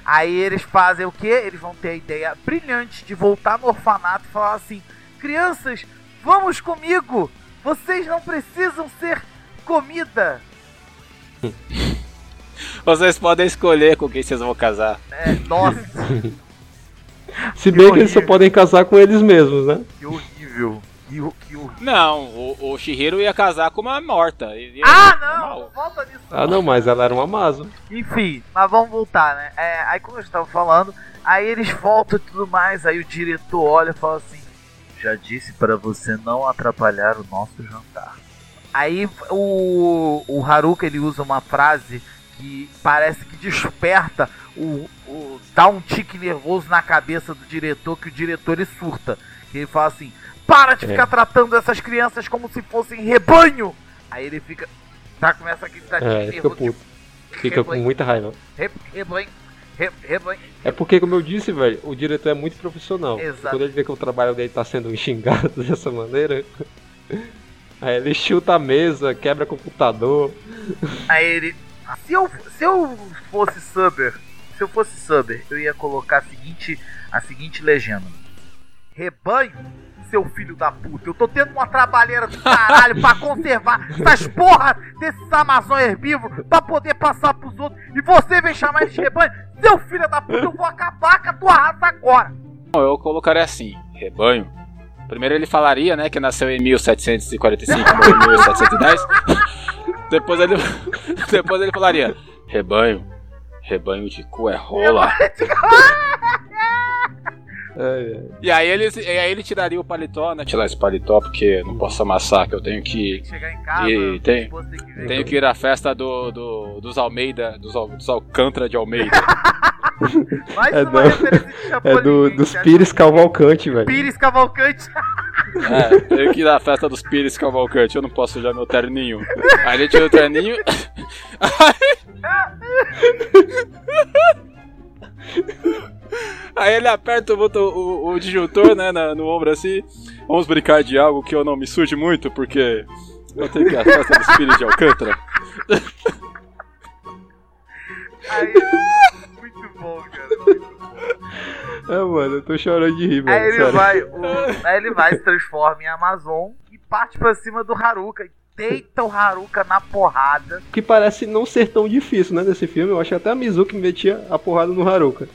Aí eles fazem o quê? Eles vão ter a ideia brilhante de voltar no orfanato e falar assim: crianças, vamos comigo! Vocês não precisam ser comida! Vocês podem escolher com quem vocês vão casar. É, nossa, Se bem que, Que eles só podem casar com eles mesmos, né? que horrível. Não, o, o Shihiro ia casar com uma morta. Ia- Ah, não! normal. Volta nisso. Ah não, mas ela era uma Amazon. Enfim, mas vamos voltar, né? É, aí como eu estava falando, aí eles voltam e tudo mais, aí o diretor olha e fala assim, já disse para você não atrapalhar o nosso jantar. Aí o, o Haruka ele usa uma frase que parece que desperta o, o dá um tique nervoso na cabeça do diretor que o diretor ele surta. Que ele fala assim: "Para de É. ficar tratando essas crianças como se fossem rebanho". Aí ele fica tá começa aquele dar É, fica puto. Fica com muita raiva. Re- Rebanho, re- rebanho. É porque, como eu disse, velho, o diretor é muito profissional. Exato. Quando ele vê que o trabalho dele tá sendo xingado dessa maneira, aí ele chuta a mesa, quebra computador. Aí ele. Se eu, se eu fosse Suber, se eu fosse Suber, eu ia colocar a seguinte, a seguinte legenda: Rebanho, seu filho da puta, eu tô tendo uma trabalheira do caralho pra conservar essas porra desses Amazon herbívoros pra poder passar pros outros e você vem chamar eles de rebanho? Seu filho da puta, eu vou acabar com a tua raça agora! Eu colocaria assim, rebanho. Primeiro ele falaria, né, que nasceu em 1745, morreu em 1710. depois ele depois ele falaria, rebanho, rebanho de cu é rola. É, é. E aí ele, e aí ele tiraria o paletó, né? Tirar esse paletó porque não posso amassar, que eu tenho que Chegar em casa, E tem- tem que tenho que ir à festa do, do- dos Almeida, dos, Al- dos Alcântara de Almeida. Mais É uma do- É do, dos É Pires Cavalcante, velho. Pires Cavalcante. É, tenho que ir à festa dos Pires Cavalcante, eu não posso sujar meu terninho. Aí ele tira o terninho. Aí ele aperta o, botão, o, o disjuntor, né, na- no ombro assim. Vamos brincar de algo que eu não me suje muito, porque eu tenho que ir à festa dos Pires de Alcântara. Aí, muito bom, cara. Muito bom. É, mano, eu tô chorando de rir, velho. Aí ele sério. vai, o- aí ele vai, se transforma em Amazon e parte pra cima do Haruka. Deita o Haruka na porrada. Que parece não ser tão difícil, né, nesse filme. Eu acho até a Mizuki metia a porrada no Haruka.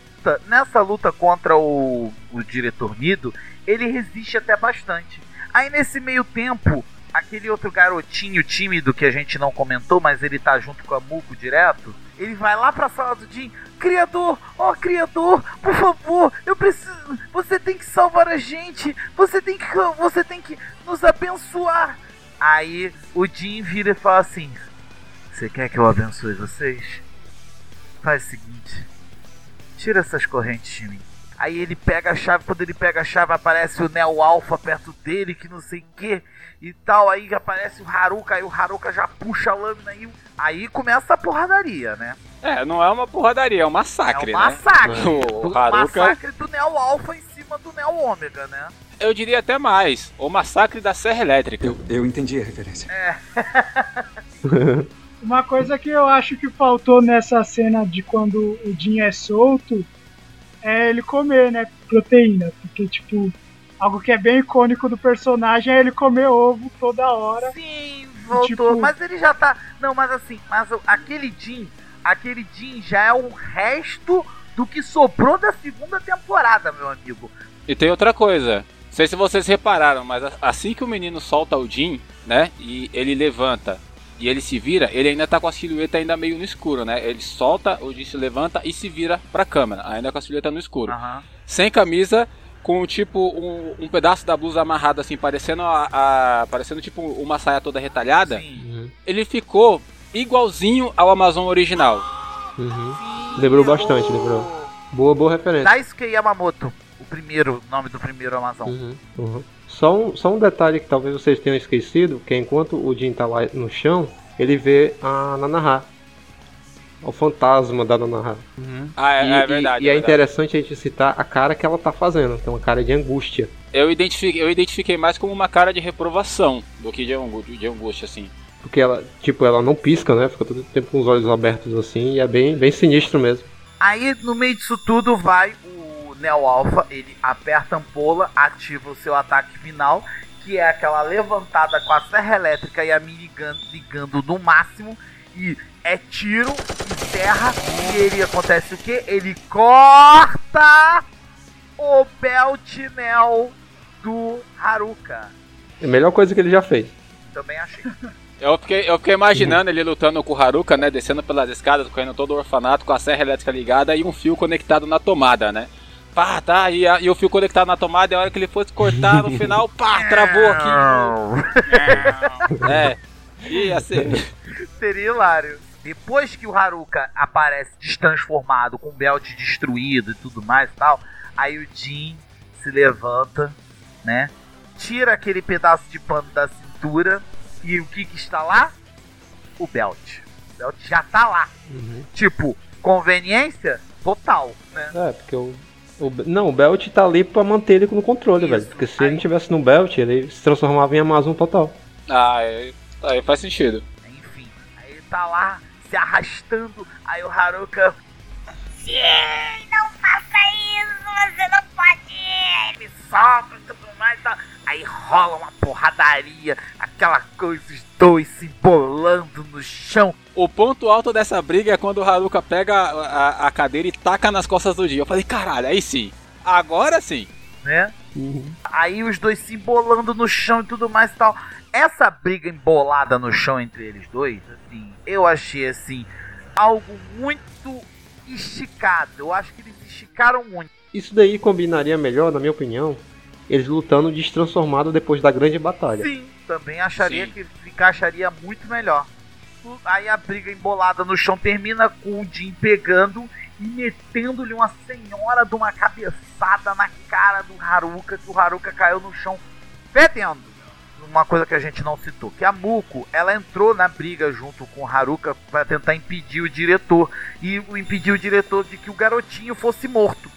Nessa luta contra o, o diretor Nido, ele resiste até bastante. Aí nesse meio tempo, aquele outro garotinho tímido que a gente não comentou, mas ele tá junto com a Muko direto, ele vai lá pra sala do Jin. Criador, ó criador, por favor, eu preciso. Você tem que salvar a gente. Você tem que, você tem que nos abençoar. Aí o Jin vira e fala assim: Você quer que eu abençoe vocês? Faz o seguinte, tira essas correntes de mim. Aí ele pega a chave, quando ele pega a chave aparece o Neo Alpha perto dele, que não sei o que e tal. Aí aparece o Haruka, aí o Haruka já puxa a lâmina e aí começa a porradaria, né? É, não é uma porradaria, é um massacre, é um né? massacre. O O Haruka, massacre do Neo Alpha em cima do Neo Ômega, né? Eu diria até mais, o massacre da Serra Elétrica. Eu, eu entendi a referência. Uma coisa que eu acho que faltou nessa cena de quando o Jin é solto é ele comer, né? Proteína. Porque, tipo, algo que é bem icônico do personagem é ele comer ovo toda hora. Sim, voltou. Tipo- Mas ele já tá. Não, mas assim, mas aquele Jin, aquele Jin já é o resto do que sobrou da segunda temporada, meu amigo. E tem outra coisa, sei se vocês repararam, mas assim que o menino solta o Jin, né, e ele levanta e ele se vira, ele ainda tá com a silhueta ainda meio no escuro, né? Ele solta, o Jin se levanta e se vira pra câmera, ainda com a silhueta no escuro. Aham. Sem camisa, com tipo um, um pedaço da blusa amarrado assim, parecendo a, a- parecendo tipo uma saia toda retalhada. Sim. Ele ficou igualzinho ao Amazon original. Uhum. Lembrou bastante, lembrou. Boa, boa referência. Daisuke Yamamoto, o primeiro, nome do primeiro Amazon. Uhum, uhum. Só, um, só um detalhe que talvez vocês tenham esquecido, que é enquanto o Jin tá lá no chão, ele vê a Nanaha. O fantasma da Nanaha. Ah, é, e, é verdade. e é verdade. interessante a gente citar a cara que ela tá fazendo, que é uma cara de angústia. Eu identifiquei, eu identifiquei mais como uma cara de reprovação do que de, de angústia, assim. Porque ela, tipo, ela não pisca, né? Fica todo tempo com os olhos abertos assim, e é bem, bem sinistro mesmo. Aí, no meio disso tudo, vai o Neo Alpha, ele aperta a ampola, ativa o seu ataque final, que é aquela levantada com a serra elétrica e a minigun ligando no máximo, e é tiro e serra, e ele acontece o que? Ele corta o belt Neo do Haruka. É a melhor coisa que ele já fez. Também achei. Eu fiquei, eu fiquei imaginando ele lutando com o Haruka, né? Descendo pelas escadas, correndo todo o orfanato com a serra elétrica ligada e um fio conectado na tomada, né? Pá, tá, e, a- e o fio conectado na tomada, e a hora que ele fosse cortar, no final, pá, travou aqui. É. Ia ser. Seria hilário. Depois que o Haruka aparece destransformado, com o belt destruído e tudo mais e tal, aí o Jin se levanta, né? Tira aquele pedaço de pano da cintura e o que que está lá? O belt. O belt já tá lá. Tipo, conveniência total, né? É, porque o. o- não, o Belt tá ali pra manter ele no controle, Isso. velho. Porque se Aí- ele não tivesse no Belt, ele se transformava em Amazon total. Ah, é- aí faz sentido. Enfim, aí ele tá lá se arrastando, aí o Haruka Não faça isso, você não pode. me solta e tudo mais. Tá? Aí rola uma porradaria, aquela coisa, os dois se bolando no chão. O ponto alto dessa briga é quando o Haruka pega a, a- a cadeira e taca nas costas do Jin. Eu falei, caralho, aí sim. Agora sim. né? Aí os dois se embolando no chão e tudo mais e tal. Essa briga embolada no chão entre eles dois, assim, eu achei assim algo muito esticado. Eu acho que eles esticaram muito. Isso daí combinaria melhor, na minha opinião, eles lutando destransformado depois da grande batalha. Sim, também acharia Sim. que se encaixaria muito melhor. Aí a briga embolada no chão termina com o Jim pegando e metendo-lhe uma senhora de uma cabeçada na cara do Haruka, que o Haruka caiu no chão fedendo. Uma coisa que a gente não citou, que a Muko, ela entrou na briga junto com o Haruka para tentar impedir o diretor e o- impedir o diretor de que o garotinho fosse morto.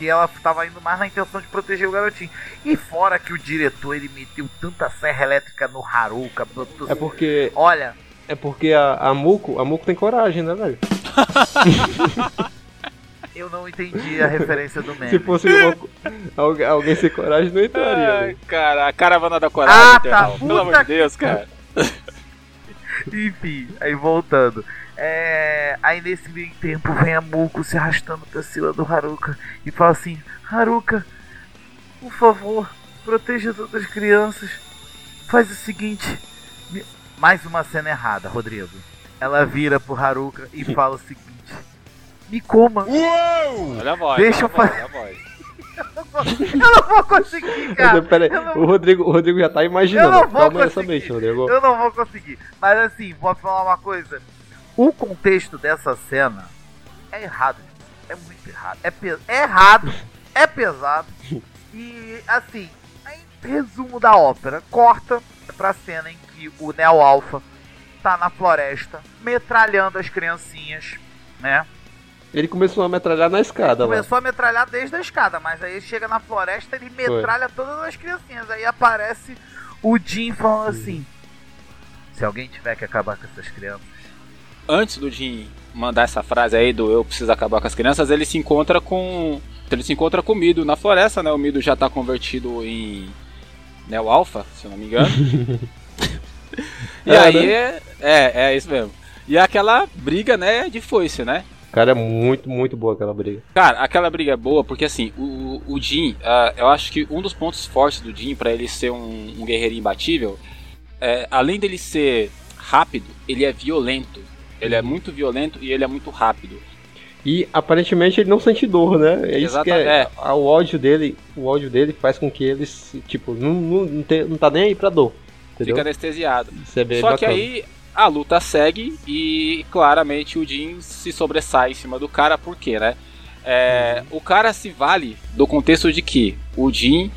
Que ela estava indo mais na intenção de proteger o garotinho. E fora que o diretor ele meteu tanta serra elétrica no Haruka, É porque. olha, É porque a, a Muko, a Muko tem coragem, né, velho? eu não entendi a referência do meme. Se fosse uma, alguém, alguém sem coragem, não entraria. Ai, velho. cara, a caravana da coragem, Ah, tá, Pelo amor de Deus, cara. Enfim, aí voltando. É, aí nesse meio tempo vem a Muko se arrastando pra cima do Haruka e fala assim: Haruka, por favor, proteja todas as crianças. Faz o seguinte. me- Mais uma cena errada, Rodrigo. Ela vira pro Haruka e fala o seguinte: Me coma. Olha a voz. Deixa olha eu a fa- voz, olha a voz. Eu não vou conseguir, cara. Pera aí, eu não- o, Rodrigo, o Rodrigo já tá Eu imaginando. não vou Calma conseguir. mente, Rodrigo. Eu não vou conseguir. Mas assim, vou falar uma coisa. O contexto dessa cena é errado. É muito errado. É, é errado, é pesado. E assim, em resumo da ópera, corta pra cena em que o Neo Alpha tá na floresta, metralhando as criancinhas, né? Ele começou a metralhar na escada lá. Começou a metralhar desde a escada, mas aí chega na floresta ele metralha todas as criancinhas. Aí aparece o Jim falando assim: Se alguém tiver que acabar com essas crianças. Antes do Jin mandar essa frase aí do eu preciso acabar com as crianças, ele se encontra com. Ele se encontra com o Mido na floresta, né? O Mido já tá convertido em Neo Alpha, se eu não me engano. e É, aí né? é, é, é isso mesmo. E aquela briga, né, de foice, né? Cara, é muito, muito boa aquela briga. Cara, aquela briga é boa porque assim, o, o Jin, ah, eu acho que um dos pontos fortes do Jin pra ele ser um, um guerreiro imbatível, é, além dele ser rápido, ele é violento. Ele é muito violento e ele é muito rápido. E aparentemente ele não sente dor, né? É isso que é, Exatamente. a- o ódio dele, o ódio dele faz com que ele tipo, não, não, não, tem- não tá nem aí pra dor. Entendeu? Fica anestesiado. Isso é bem Só que bacana. aí a luta segue e claramente o Jin se sobressai em cima do cara, por quê, né? É, O cara se vale do contexto de que o Jin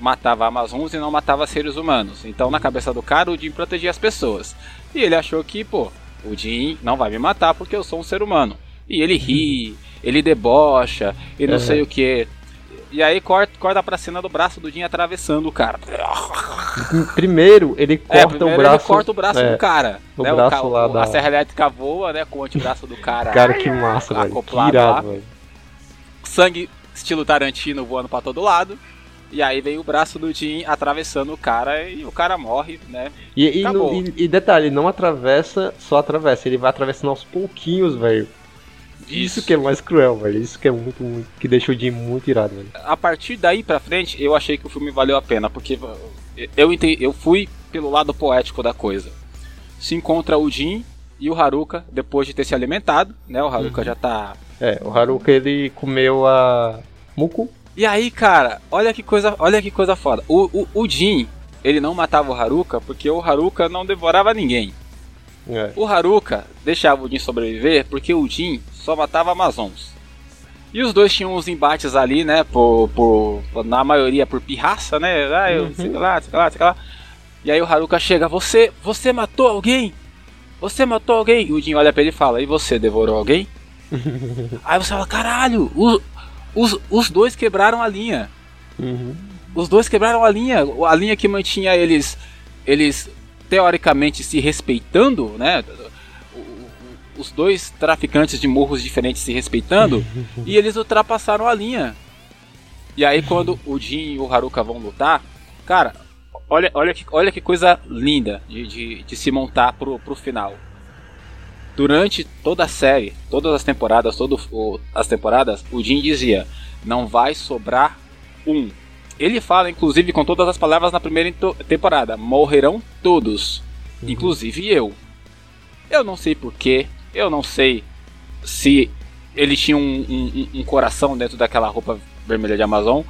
matava Amazons e não matava seres humanos. Então na cabeça do cara o Jin protegia as pessoas. E ele achou que, pô, o Jin não vai me matar porque eu sou um ser humano. E ele ri, ele debocha e não Uhum. sei o que. E aí corta, corta pra cena do braço do Jin atravessando o cara. Primeiro, ele É, corta primeiro o braço. ele corta o braço é, do cara. o né? braço ca- lá da- A serra elétrica voa, né? Com o antebraço do cara. Cara, que massa, velho. Que irado, velho. Sangue estilo Tarantino voando pra todo lado. E aí vem o braço do Jim atravessando o cara e o cara morre, né? E, e, no- e- e detalhe, não atravessa, só atravessa, ele vai atravessando aos pouquinhos, velho. Isso que é mais cruel, velho. Isso que é muito, muito. Que deixa o Jim muito irado, velho. A partir daí pra frente, eu achei que o filme valeu a pena, porque eu, entendi, eu fui pelo lado poético da coisa. Se encontra o Jin e o Haruka depois de ter se alimentado, né? O Haruka já tá. É, o Haruka ele comeu a. Muku? E aí, cara, olha que coisa, olha que coisa foda. O, o, o Jin, ele não matava o Haruka porque o Haruka não devorava ninguém. É. O Haruka deixava o Jin sobreviver porque o Jin só matava Amazons. E os dois tinham uns embates ali, né? Por, por, na maioria por pirraça, né? Ah, eu, sei lá, sei lá, sei lá. E aí o Haruka chega, você, você matou alguém? Você matou alguém? E o Jin olha pra ele e fala, e você devorou alguém? aí você fala, caralho, o- os, os dois quebraram a linha. Uhum. Os dois quebraram a linha, a linha que mantinha eles, eles teoricamente se respeitando, né? Os dois traficantes de morros diferentes se respeitando e eles ultrapassaram a linha. E aí quando o Jin e o Haruka vão lutar, cara, olha, olha, que, olha que coisa linda de, de, de se montar pro, pro final. Durante toda a série, todas as temporadas, todas as temporadas, o Jin dizia: não vai sobrar um. Ele fala, inclusive, com todas as palavras na primeira temporada: morrerão todos, inclusive eu. Eu não sei porquê, eu não sei se ele tinha um, um- um coração dentro daquela roupa vermelha de Amazon,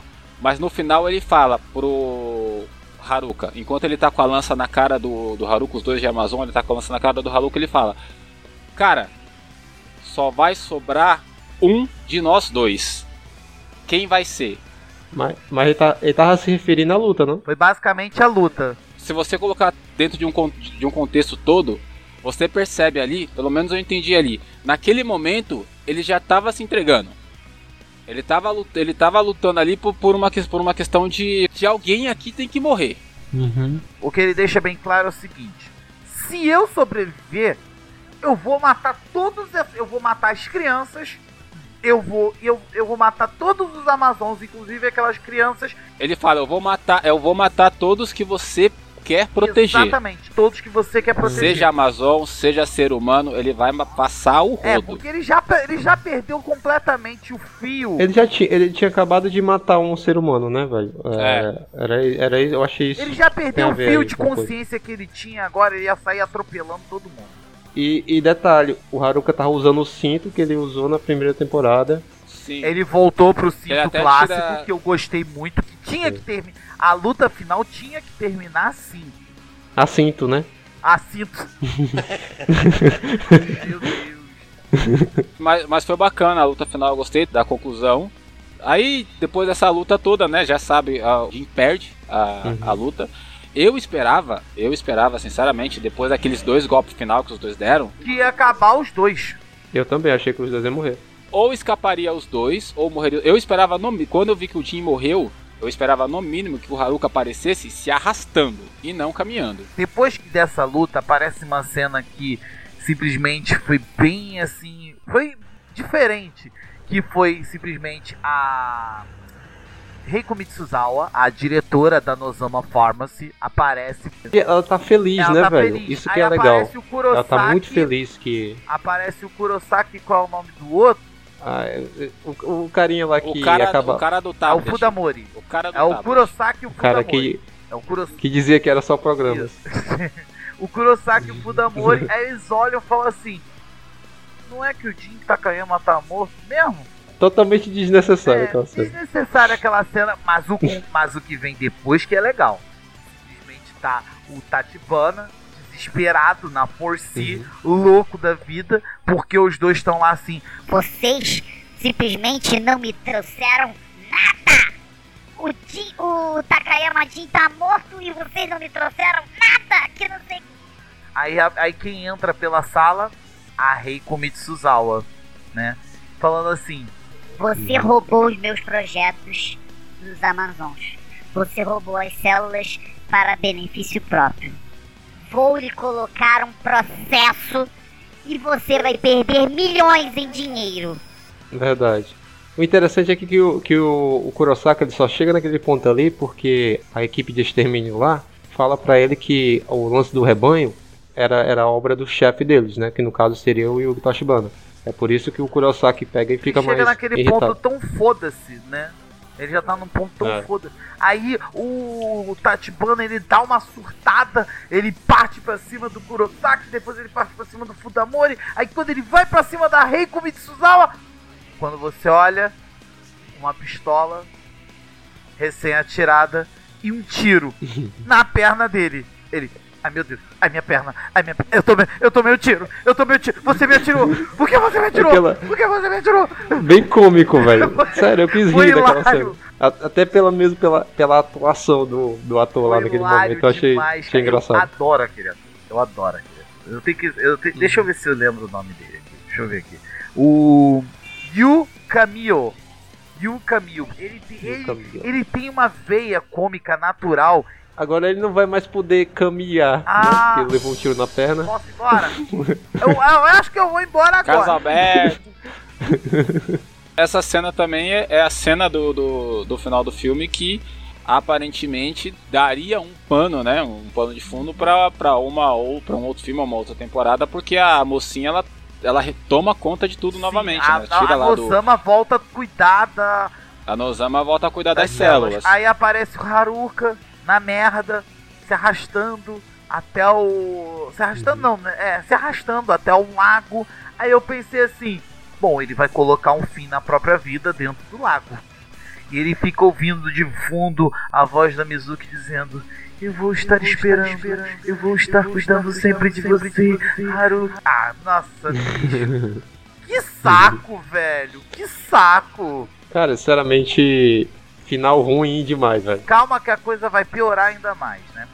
mas no final ele fala pro Haruka, enquanto ele tá com a lança na cara do, do Haruka, os dois de Amazon, ele tá com a lança na cara do Haruka, ele fala: Cara, só vai sobrar um de nós dois. Quem vai ser? Mas, mas ele, tá, ele tava se referindo à luta, não? Foi basicamente a luta. Se você colocar dentro de um, de um contexto todo, você percebe ali, pelo menos eu entendi ali, naquele momento ele já estava se entregando. Ele estava ele tava lutando ali por, por, uma, por uma questão de, de alguém aqui tem que morrer. Uhum. O que ele deixa bem claro é o seguinte: se eu sobreviver, eu vou matar todos, eu vou matar as crianças, eu vou, eu, eu vou matar todos os Amazons, inclusive aquelas crianças. Ele fala, eu vou matar, eu vou matar todos que você quer proteger. Exatamente, todos que você quer proteger. Seja Amazon, seja ser humano, ele vai passar o É, rodo. porque ele já, ele já perdeu completamente o fio. Ele já tinha, ele tinha acabado de matar um ser humano, né, velho? É. Era, era, eu achei isso. Ele já perdeu o fio aí de com a coisa. consciência que ele tinha, agora ele ia sair atropelando todo mundo. E, e detalhe, o Haruka tava usando o cinto que ele usou na primeira temporada. Sim. Ele voltou pro cinto clássico tira- que eu gostei muito, que tinha que terminar. A luta final tinha que terminar assim. A cinto, né? A cinto. Meu Deus. Mas, mas foi bacana a luta final, eu gostei da conclusão. Aí, depois dessa luta toda, né, já sabe, a- Jin perde a, Uhum. a luta. Eu esperava, eu esperava, sinceramente, depois daqueles dois golpes final que os dois deram, Que ia acabar os dois. Eu também achei que os dois iam morrer. ou escaparia os dois, ou morreria. Eu esperava, no, quando eu vi que o Jin morreu, eu esperava no mínimo que o Haruka aparecesse se arrastando e não caminhando. Depois que dessa luta, aparece uma cena que simplesmente foi bem assim. Foi diferente. Que foi simplesmente a. Reiko Mitsuzawa, a diretora da Nozama Pharmacy, aparece. E ela tá feliz, Ela né, tá velho? feliz. Isso Aí que é legal. aparece o Kurosaki, Ela tá muito feliz que. Aparece o Kurosaki, qual é o nome do outro? Ah, o, o carinha lá que O cara, acaba. o cara do É o tablet. Fudamori. O cara do É o tablet. Kurosaki e o o cara Fudamori. que, É o Kurosaki. que dizia que era só programa. o Kurosaki e o Fudamori, aí eles olham e falam assim: Não é que o Jin Takayama tá morto mesmo? Totalmente desnecessário É, aquela cena. desnecessária aquela cena, mas o, mas o que vem depois que é legal. Simplesmente tá o Tatibana desesperado na Forci, louco da vida, porque os dois estão lá assim. Vocês simplesmente não me trouxeram nada! O, Jin, o Takayama Jin tá morto e vocês não me trouxeram nada! Que não sei. Aí, aí quem entra pela sala? A Reiko Mitsuzawa, né? Falando assim: Você roubou os meus projetos dos Amazons. Você roubou as células para benefício próprio. Vou lhe colocar um processo e você vai perder milhões em dinheiro. Verdade. O interessante é que, que, o, que o, o Kurosaka ele só chega naquele ponto ali porque a equipe de extermínio lá fala para ele que o lance do rebanho era, era obra do chefe deles, né? Que no caso seria o Yugi Tachibana. É por isso que o Kurosaki pega e fica Ele chega mais naquele irritado. ponto tão foda-se, né? Ele já tá num ponto tão É. foda. Aí o, o Tachibana ele dá uma surtada, ele parte pra cima do Kurosaki, depois ele parte pra cima do Fudamori. Aí quando ele vai pra cima da Reiko Mitsuzawa, quando você olha, uma pistola recém-atirada e um tiro na perna dele. Ele, ai meu Deus, ai minha perna, ai minha perna, eu tomei, eu tomei o tiro, eu tomei o tiro, você me atirou, por que você me atirou? Aquela- Por que você me atirou? Bem cômico, velho. Sério, eu quis rir daquela cena. Até pela, mesmo pela, pela atuação do, do ator lá Foi naquele hilário momento. Eu achei, demais, achei engraçado. Eu adoro aquele ator. Eu adoro aquele ator. Eu tenho que, eu tenho- deixa eu ver se eu lembro o nome dele aqui. Deixa eu ver aqui. O Yu Camio. Yu Camio. Ele, ele, ele tem uma veia cômica natural. Agora ele não vai mais poder caminhar, Ah. né? Porque ele levou um tiro na perna. Posso ir embora? eu, eu acho que eu vou embora agora. Casa aberta. Essa cena também é, é a cena do, do, do final do filme que aparentemente daria um pano, né? Um pano de fundo pra, pra uma ou pra um outro filme, uma outra temporada, porque a mocinha ela, ela retoma conta de tudo novamente, a, né? Tira a, lá do. Osama volta a cuidar da, A Nozama volta a cuidar das, das células. Aí aparece o Haruka na merda, se arrastando até o. Se arrastando não, né? É, se arrastando até um lago. Aí eu pensei assim, bom, ele vai colocar um fim na própria vida dentro do lago. E ele fica ouvindo de fundo a voz da Mizuki dizendo. Eu vou estar esperando, eu vou estar cuidando sempre de você, Haru. Ah, nossa, bicho. Que saco, velho. Que saco. Cara, sinceramente, final ruim demais, velho. calma que a coisa vai piorar ainda mais, né?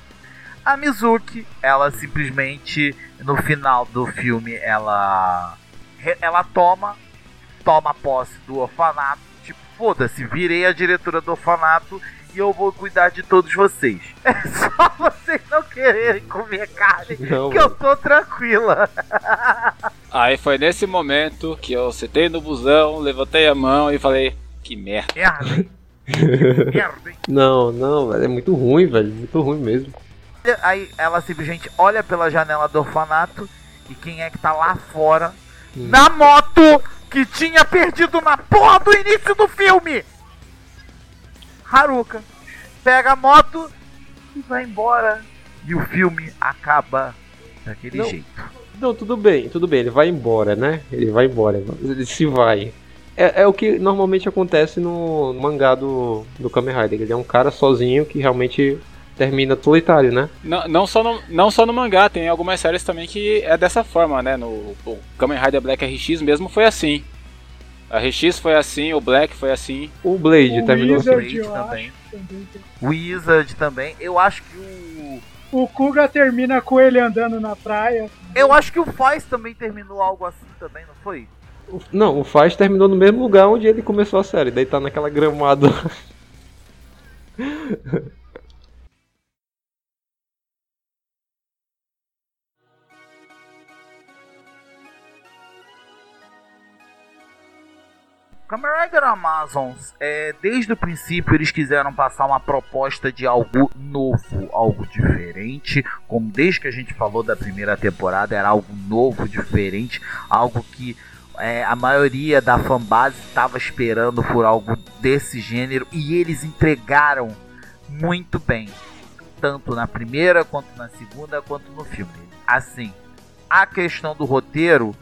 A Mizuki, ela simplesmente no final do filme ela ela toma toma posse do orfanato, tipo, foda-se, virei a diretora do orfanato e eu vou cuidar de todos vocês. É só vocês não quererem comer carne Não, que eu tô tranquila. Aí foi nesse momento que eu sentei no busão, levantei a mão e falei: Que merda. Merda? Merda, hein? Não, não, velho. É muito ruim, velho. Muito ruim mesmo. Aí ela simplesmente olha pela janela do orfanato e quem é que tá lá fora Hum. na moto que tinha perdido na porra do início do filme? Haruka pega a moto e vai embora. E o filme acaba daquele Não. jeito. Não, tudo bem, tudo bem. Ele vai embora, né? Ele vai embora. Ele se vai. É, é o que normalmente acontece no mangá do, do Kamen Rider. Ele é um cara sozinho que realmente termina solitário, né? Não, não, só no, não só no mangá, tem algumas séries também que é dessa forma, né? No o Kamen Rider Black RX mesmo foi assim. A RX foi assim, o Black foi assim. O Blade O terminou assim. Wizard, Blade eu também. acho, também. Wizard também. Eu acho que o. O Kuga termina com ele andando na praia. Eu acho que o Faz também terminou algo assim também, não foi? Não, o Faz terminou no mesmo lugar onde ele começou a série. Daí tá naquela gramada. Kamen Amazons, é, desde o princípio eles quiseram passar uma proposta de algo novo, algo diferente, como desde que a gente falou da primeira temporada era algo novo, diferente, algo que é, a maioria da fanbase estava esperando por algo desse gênero e eles entregaram muito bem, tanto na primeira quanto na segunda quanto no filme. Assim, a questão do roteiro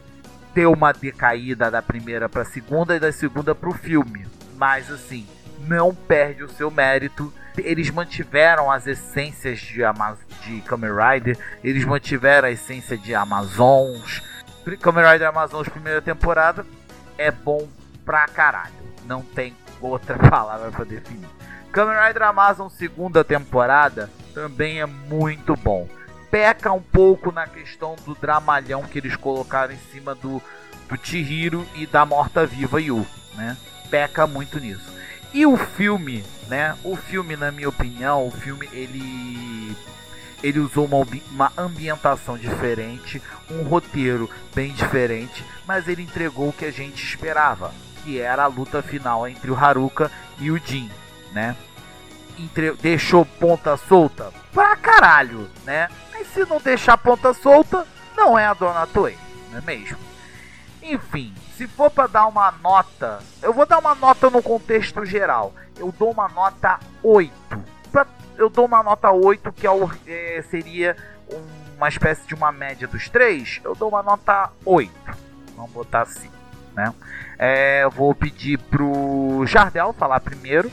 deu uma decaída da primeira pra segunda e da segunda pro filme. Mas assim, não perde o seu mérito. Eles mantiveram as essências de, Ama de Kamen Rider, eles mantiveram a essência de Amazons. Kamen Rider Amazons primeira temporada é bom pra caralho. Não tem outra palavra pra definir. Kamen Rider Amazon segunda temporada também é muito bom peca um pouco na questão do dramalhão que eles colocaram em cima do, do Chihiro e da morta-viva Yu, né? Peca muito nisso. E o filme, né? O filme, na minha opinião, o filme ele ele usou uma, uma ambientação diferente, um roteiro bem diferente, mas ele entregou o que a gente esperava, que era a luta final entre o Haruka e o Jin, né? Entre, deixou ponta solta pra caralho, né? Mas se não deixar ponta solta, não é a Dona Toei, não é mesmo? Enfim, se for para dar uma nota, eu vou dar uma nota no contexto geral. Eu dou uma nota 8. Eu dou uma nota 8, que é, é, seria uma espécie de uma média dos três. Eu dou uma nota 8. Vamos botar assim, né? É, vou pedir pro Jardel falar primeiro.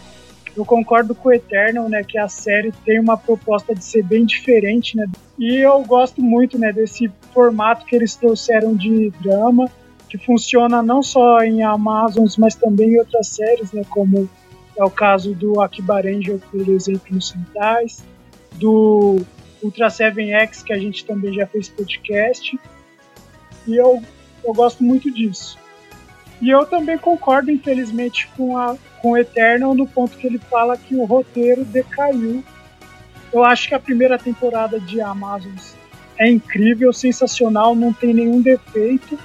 Eu concordo com o Eternal, né, que a série tem uma proposta de ser bem diferente, né? E eu gosto muito, né, desse formato que eles trouxeram de drama, que funciona não só em Amazons, mas também em outras séries, né, como é o caso do Akiba Ranger, por exemplo, no Sentais, do Ultra 7X, que a gente também já fez podcast. E eu, eu gosto muito disso. E eu também concordo, infelizmente, com, a, com o Eternal no ponto que ele fala que o roteiro decaiu. Eu acho que a primeira temporada de Amazons é incrível, sensacional, não tem nenhum defeito.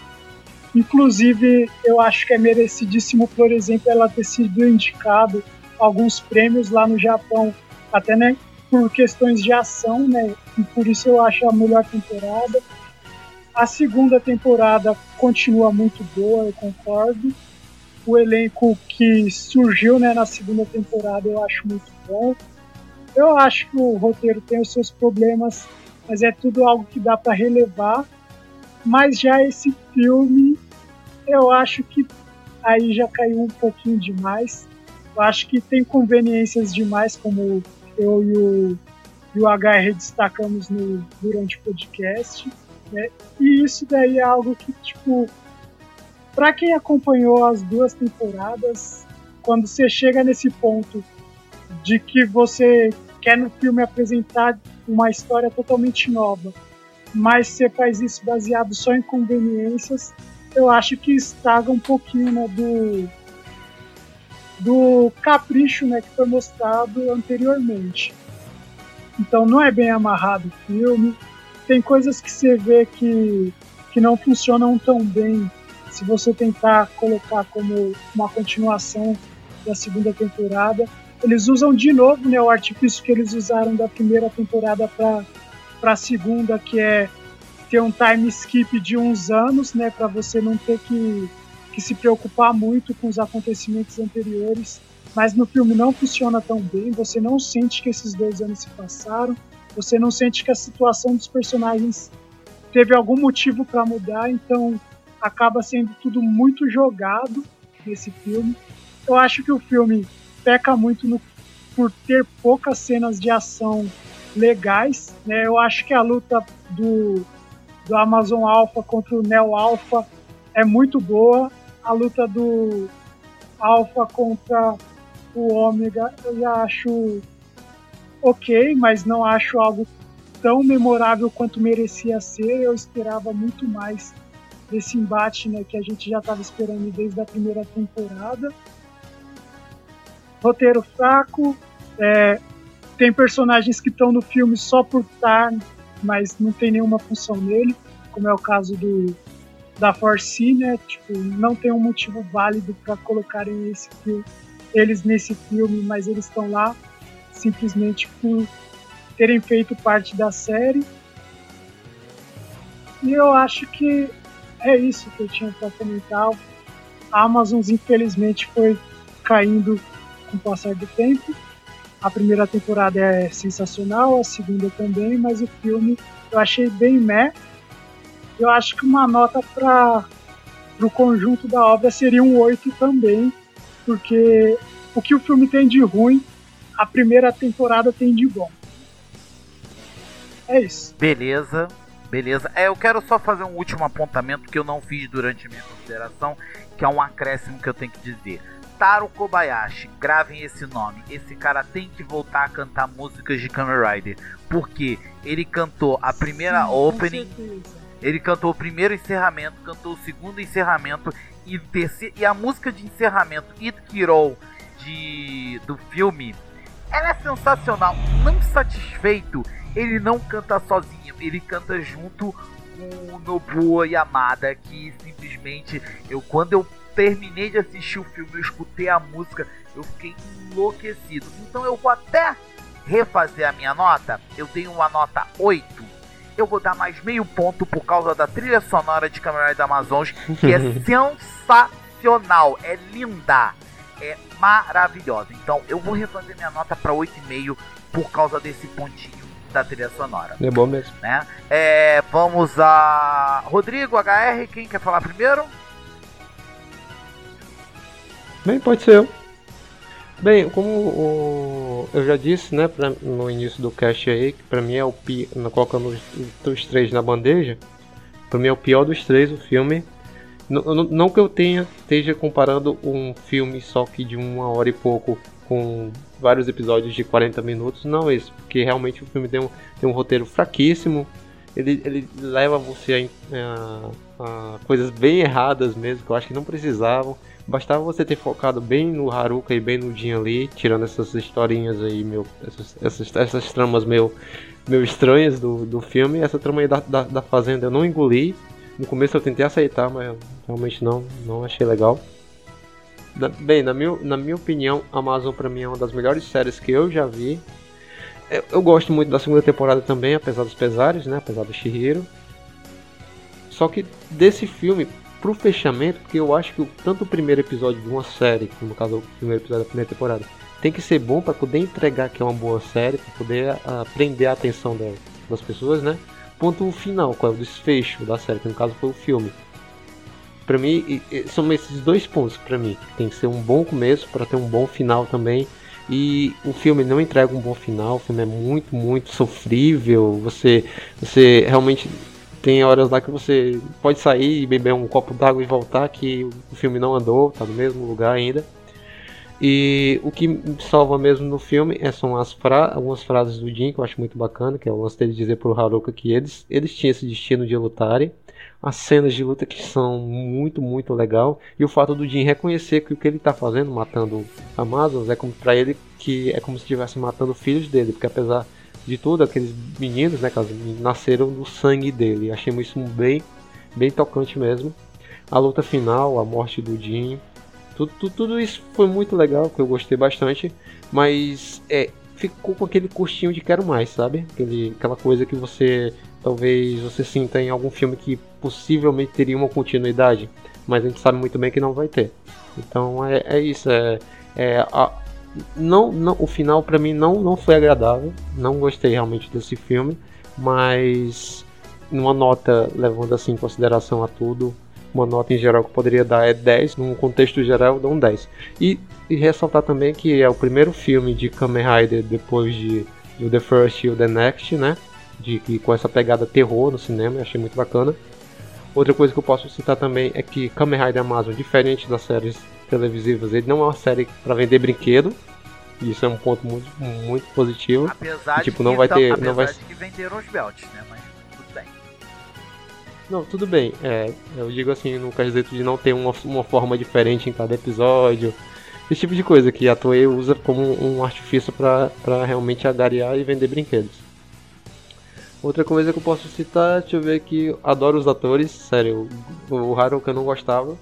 Inclusive, eu acho que é merecidíssimo, por exemplo, ela ter sido indicado alguns prêmios lá no Japão, até né, por questões de ação, né? E por isso eu acho a melhor temporada. A segunda temporada continua muito boa, eu concordo. O elenco que surgiu né, na segunda temporada eu acho muito bom. Eu acho que o roteiro tem os seus problemas, mas é tudo algo que dá para relevar. Mas já esse filme, eu acho que aí já caiu um pouquinho demais. Eu acho que tem conveniências demais, como eu e o, e o HR destacamos no, durante o podcast. Né? E isso daí é algo que, tipo, para quem acompanhou as duas temporadas, quando você chega nesse ponto de que você quer no filme apresentar uma história totalmente nova, mas você faz isso baseado só em conveniências, eu acho que estraga um pouquinho né, do, do capricho né, que foi mostrado anteriormente. Então não é bem amarrado o filme, tem coisas que você vê que, que não funcionam tão bem se você tentar colocar como uma continuação da segunda temporada. Eles usam de novo né, o artifício que eles usaram da primeira temporada para a segunda, que é ter um time skip de uns anos, né, para você não ter que, que se preocupar muito com os acontecimentos anteriores. Mas no filme não funciona tão bem, você não sente que esses dois anos se passaram você não sente que a situação dos personagens teve algum motivo para mudar, então acaba sendo tudo muito jogado nesse filme. Eu acho que o filme peca muito no, por ter poucas cenas de ação legais. Né? Eu acho que a luta do, do Amazon Alpha contra o Neo Alpha é muito boa. A luta do Alpha contra o Ômega eu já acho ok, mas não acho algo tão memorável quanto merecia ser. Eu esperava muito mais desse embate né, que a gente já estava esperando desde a primeira temporada. Roteiro fraco, é, tem personagens que estão no filme só por estar, mas não tem nenhuma função nele, como é o caso do da Force, né? Tipo, não tem um motivo válido para colocarem esse filme, eles nesse filme, mas eles estão lá simplesmente por terem feito parte da série. E eu acho que é isso que eu tinha para comentar. A Amazon, infelizmente, foi caindo com o passar do tempo. A primeira temporada é sensacional, a segunda também, mas o filme eu achei bem meh. Eu acho que uma nota para o conjunto da obra seria um 8 também, porque o que o filme tem de ruim a primeira temporada tem de bom. É isso. Beleza, beleza. É, eu quero só fazer um último apontamento que eu não fiz durante a minha consideração, que é um acréscimo que eu tenho que dizer. Taro Kobayashi, gravem esse nome. Esse cara tem que voltar a cantar músicas de Kamen Rider. Porque ele cantou a primeira Sim, opening, ele cantou o primeiro encerramento, cantou o segundo encerramento e, terceiro, e a música de encerramento It Kirou de do filme, ela é sensacional. Não satisfeito, ele não canta sozinho, ele canta junto com o Nobuo Yamada, que simplesmente eu quando eu terminei de assistir o filme, eu escutei a música, eu fiquei enlouquecido. Então eu vou até refazer a minha nota. Eu tenho uma nota 8. Eu vou dar mais meio ponto por causa da trilha sonora de Caminhões da Amazônia, que é sensacional, é linda, é maravilhosa. Então eu vou refazer minha nota para 8,5 por causa desse pontinho da trilha sonora. É bom mesmo. Né? É, vamos a Rodrigo, HR, quem quer falar primeiro? Bem, pode ser eu. Bem, como o, eu já disse, né, pra, no início do cast aí, que pra mim é o pior, colocando os, três na bandeja, pra mim é o pior dos três o filme. Não, não que eu tenha, esteja comparando um filme só que de uma hora e pouco com vários episódios de 40 minutos, não é isso, porque realmente o filme tem um, tem um roteiro fraquíssimo, ele, ele leva você a, a, a coisas bem erradas mesmo, que eu acho que não precisavam. Bastava você ter focado bem no Haruka e bem no Jin ali, tirando essas historinhas aí, meu, essas, essas, essas tramas meio, meio estranhas do, do filme. Essa trama aí da, da, da Fazenda eu não engoli. No começo eu tentei aceitar, mas realmente não, não achei legal. Na, bem, na minha, na minha opinião, Amazon pra mim é uma das melhores séries que eu já vi. Eu, eu gosto muito da segunda temporada também, apesar dos pesares, né? Apesar do Shihiro. Só que desse filme, pro fechamento, porque eu acho que tanto o primeiro episódio de uma série, como no caso o primeiro episódio da primeira temporada, tem que ser bom para poder entregar que é uma boa série, para poder uh, prender a atenção das, das pessoas, né? Ponto final, qual é o desfecho da série, que no caso foi o filme. Para mim, são esses dois pontos para mim. Tem que ser um bom começo para ter um bom final também. E o filme não entrega um bom final, o filme é muito, muito sofrível. Você, você realmente tem horas lá que você pode sair e beber um copo d'água e voltar, que o filme não andou, tá no mesmo lugar ainda. E o que salva mesmo no filme é, são as fra algumas frases do Jin, que eu acho muito bacana, que é o lance dele dizer pro Haruka que eles, eles tinham esse destino de lutarem. As cenas de luta que são muito, muito legal. E o fato do Jin reconhecer que o que ele está fazendo, matando Amazonas, é como para ele que é como se estivesse matando filhos dele, porque apesar de tudo, aqueles meninos, né, nasceram do sangue dele. Achei isso bem, bem tocante mesmo. A luta final, a morte do Jin, tudo, tudo, tudo isso foi muito legal, que eu gostei bastante, mas é, ficou com aquele gostinho de quero mais, sabe? Aquele, aquela coisa que você talvez você sinta em algum filme que possivelmente teria uma continuidade, mas a gente sabe muito bem que não vai ter. Então é, é isso, é, é a, não, não, o final para mim não, não foi agradável. Não gostei realmente desse filme, mas numa nota levando assim em consideração a tudo, uma nota em geral que eu poderia dar é 10, num contexto geral eu dou um 10. E, e ressaltar também que é o primeiro filme de Kamen Rider depois de, de The First e The Next, né? De, que, com essa pegada terror no cinema, achei muito bacana. Outra coisa que eu posso citar também é que Kamen Rider Amazon, diferente das séries televisivas, ele não é uma série para vender brinquedo. Isso é um ponto muito, muito positivo. Apesar e, tipo, de não que, vai ter, apesar não vai que venderam os belts, né? Mas tudo bem. Não, tudo bem. É, eu digo assim, no quesito de não ter uma, uma forma diferente em cada episódio. Esse tipo de coisa que a Toei usa como um artifício para realmente agariar e vender brinquedos. Outra coisa que eu posso citar, deixa eu ver aqui, adoro os atores, sério, o, o Haruka eu não gostava,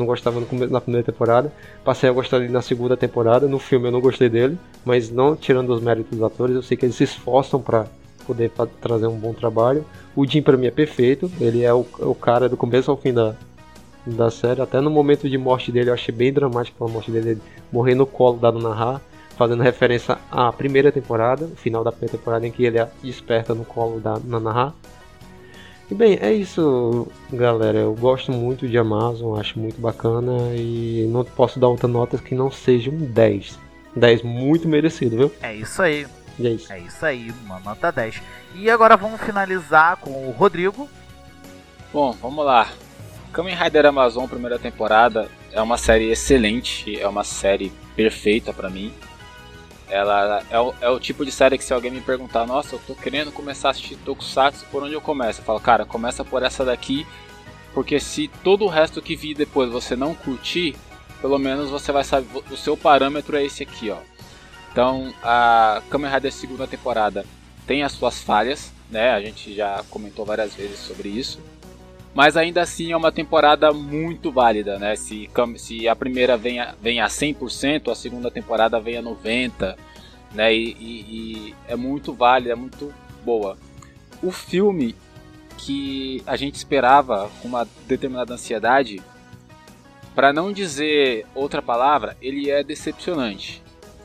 não gostava na primeira temporada, passei a gostar dele na segunda temporada, no filme eu não gostei dele, mas não tirando os méritos dos atores, eu sei que eles se esforçam para poder trazer um bom trabalho. O Jim para mim é perfeito, ele é o, o, cara do começo ao fim da, da série, até no momento de morte dele eu achei bem dramático a morte dele, ele morrer no colo da Dona Ra, fazendo referência à primeira temporada, o final da primeira temporada em que ele desperta no colo da Nanaha. E bem, é isso, galera. Eu gosto muito de Amazon, acho muito bacana e não posso dar outra nota que não seja um 10. 10 muito merecido, viu? É isso aí. E é isso. É isso aí, uma nota 10. E agora vamos finalizar com o Rodrigo. Bom, vamos lá. Kamen Rider Amazon primeira temporada é uma série excelente, é uma série perfeita para mim. Ela é o, é o, tipo de série que se alguém me perguntar, nossa, eu tô querendo começar a assistir Tokusatsu, por onde eu começo? Eu falo, cara, começa por essa daqui, porque se todo o resto que vi depois você não curtir, pelo menos você vai saber, o seu parâmetro é esse aqui, ó. Então, a Kamen Rider segunda temporada tem as suas falhas, né? A gente já comentou várias vezes sobre isso. Mas ainda assim é uma temporada muito válida, né? Se, se a primeira vem a, vem a 100%, a segunda temporada vem a 90%, né? E, e, e é muito válida, é muito boa. O filme que a gente esperava com uma determinada ansiedade, para não dizer outra palavra, ele é decepcionante.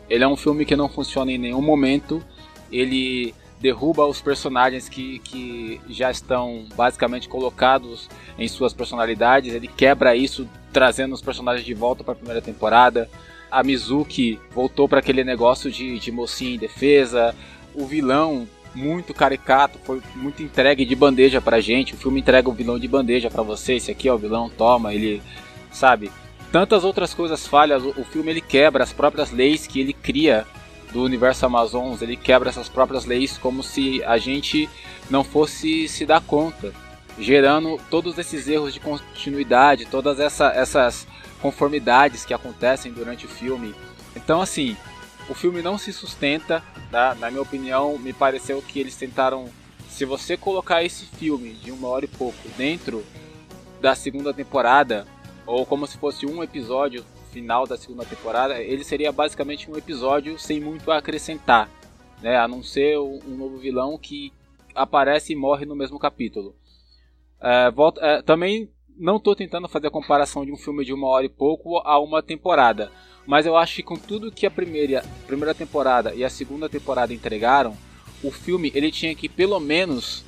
Ele é um filme que não funciona em nenhum momento. Ele derruba os personagens que, que já estão basicamente colocados em suas personalidades. Ele quebra isso, trazendo os personagens de volta para a primeira temporada. A Mizuki voltou para aquele negócio de, de mocinha em defesa. O vilão, muito caricato, foi muito entregue de bandeja pra gente. O filme entrega o vilão de bandeja para você. Esse aqui é o vilão, toma. Ele, sabe? Tantas outras coisas falhas. O, o filme ele quebra as próprias leis que ele cria do universo Amazons, ele quebra essas próprias leis como se a gente não fosse se dar conta, gerando todos esses erros de continuidade, todas essa, essas conformidades que acontecem durante o filme. Então, assim, o filme não se sustenta, tá? na minha opinião, me pareceu que eles tentaram. Se você colocar esse filme de uma hora e pouco dentro da segunda temporada, ou como se fosse um episódio final da segunda temporada, ele seria basicamente um episódio sem muito a acrescentar, né? A não ser um novo vilão que aparece e morre no mesmo capítulo. É, volta, é, também não estou tentando fazer a comparação de um filme de uma hora e pouco a uma temporada, mas eu acho que com tudo que a primeira, primeira temporada e a segunda temporada entregaram, o filme ele tinha que pelo menos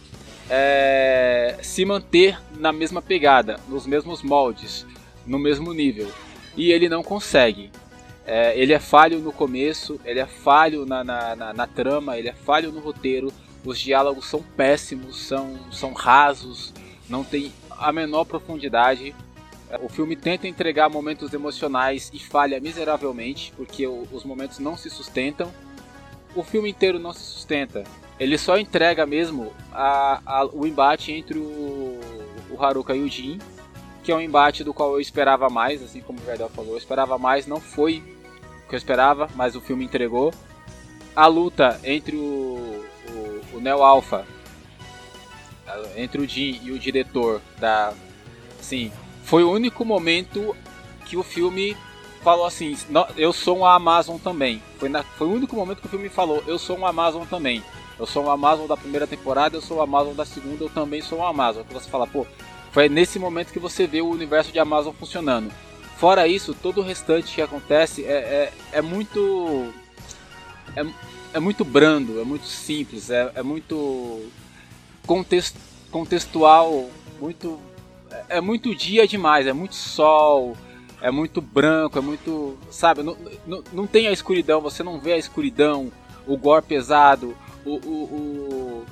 é, se manter na mesma pegada, nos mesmos moldes, no mesmo nível e ele não consegue. É, ele é falho no começo, ele é falho na, na, na, na, trama, ele é falho no roteiro. Os diálogos são péssimos, são, são rasos, não tem a menor profundidade. É, o filme tenta entregar momentos emocionais e falha miseravelmente, porque os momentos não se sustentam. O filme inteiro não se sustenta. Ele só entrega mesmo a, a, o embate entre o, o Haruka e o Jin, que é um embate do qual eu esperava mais, assim como o Verdel falou, eu esperava mais, não foi o que eu esperava, mas o filme entregou. A luta entre o, o, o Neo Alpha, entre o Jin e o diretor da. Sim, foi o único momento que o filme falou assim: eu sou um Amazon também. Foi, na, foi o único momento que o filme falou: eu sou um Amazon também. Eu sou um Amazon da primeira temporada, eu sou um Amazon da segunda, eu também sou um Amazon. Que você fala, pô, foi nesse momento que você vê o universo de Amazon funcionando. Fora isso, todo o restante que acontece é, é, é muito. É, é muito brando, é muito simples, é, é muito contexto, contextual, muito. É, é muito dia demais, é muito sol, é muito branco, é muito. Sabe, não, não, não tem a escuridão, você não vê a escuridão, o gore pesado, o, o, o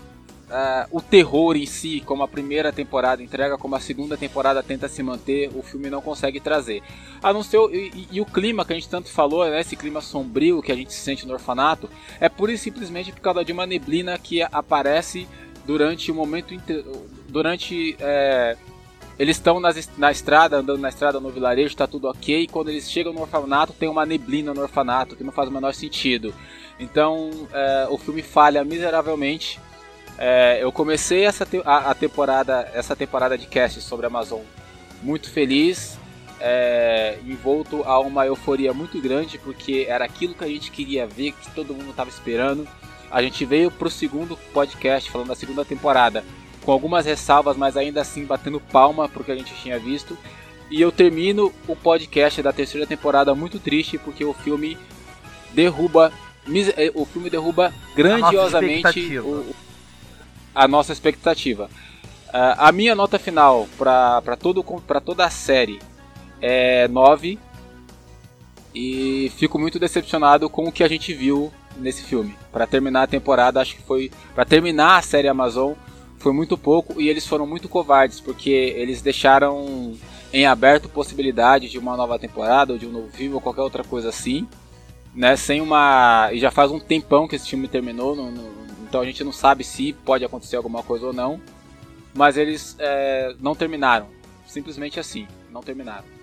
uh, o terror em si, como a primeira temporada entrega, como a segunda temporada tenta se manter, o filme não consegue trazer. A não ser, e, e, o clima que a gente tanto falou, né, esse clima sombrio que a gente sente no orfanato, é pura e simplesmente por causa de uma neblina que aparece durante o momento. Durante. É, eles estão na estrada, andando na estrada no vilarejo, está tudo ok. E quando eles chegam no orfanato, tem uma neblina no orfanato que não faz o menor sentido. Então é, o filme falha miseravelmente é, eu comecei essa te a, a, temporada, essa temporada de cast sobre a Amazon muito feliz, é, envolto a uma euforia muito grande, porque era aquilo que a gente queria ver, que todo mundo estava esperando. A gente veio para o segundo podcast, falando da segunda temporada, com algumas ressalvas, mas ainda assim batendo palma porque a gente tinha visto. E eu termino o podcast da terceira temporada muito triste, porque o filme derruba o filme derruba grandiosamente o, a nossa expectativa. Uh, a minha nota final para toda a série é 9 e fico muito decepcionado com o que a gente viu nesse filme. Para terminar a temporada, acho que foi para terminar a série Amazon foi muito pouco e eles foram muito covardes porque eles deixaram em aberto possibilidade de uma nova temporada ou de um novo filme ou qualquer outra coisa assim, né? Sem uma e já faz um tempão que esse filme terminou, no, no, então a gente não sabe se pode acontecer alguma coisa ou não. Mas eles é, não terminaram. Simplesmente assim, não terminaram.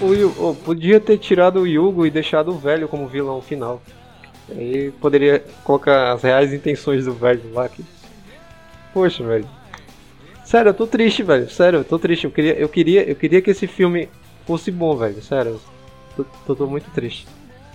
O, podia ter tirado o Yugo e deixado o velho como vilão final. Aí poderia colocar as reais intenções do velho lá. Poxa, velho. Sério, eu tô triste, velho. Sério, eu tô triste. Eu queria, eu queria, eu queria que esse filme fosse bom, velho. Sério. Tô, tô, tô muito triste.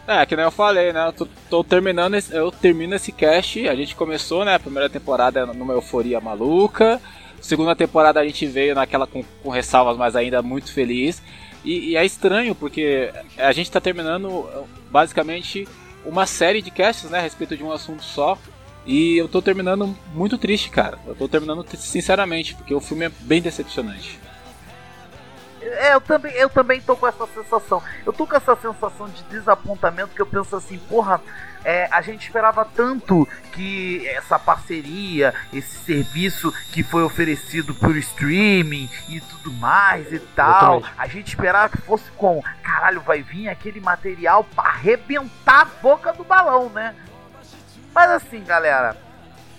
É, que nem eu falei, né? Eu tô, tô terminando, esse- eu termino esse cast. A gente começou, né? A primeira temporada numa euforia maluca. Segunda temporada a gente veio naquela com, com ressalvas, mas ainda muito feliz. E, e é estranho porque a gente tá terminando basicamente uma série de casts, né? A respeito de um assunto só. E eu tô terminando muito triste, cara. Eu tô terminando sinceramente, porque o filme é bem decepcionante. É, eu também, eu também tô com essa sensação. Eu tô com essa sensação de desapontamento que eu penso assim, porra, é, a gente esperava tanto que essa parceria, esse serviço que foi oferecido por streaming e tudo mais e tal, a gente esperava que fosse com, caralho, vai vir aquele material pra arrebentar a boca do balão, né? Mas assim, galera,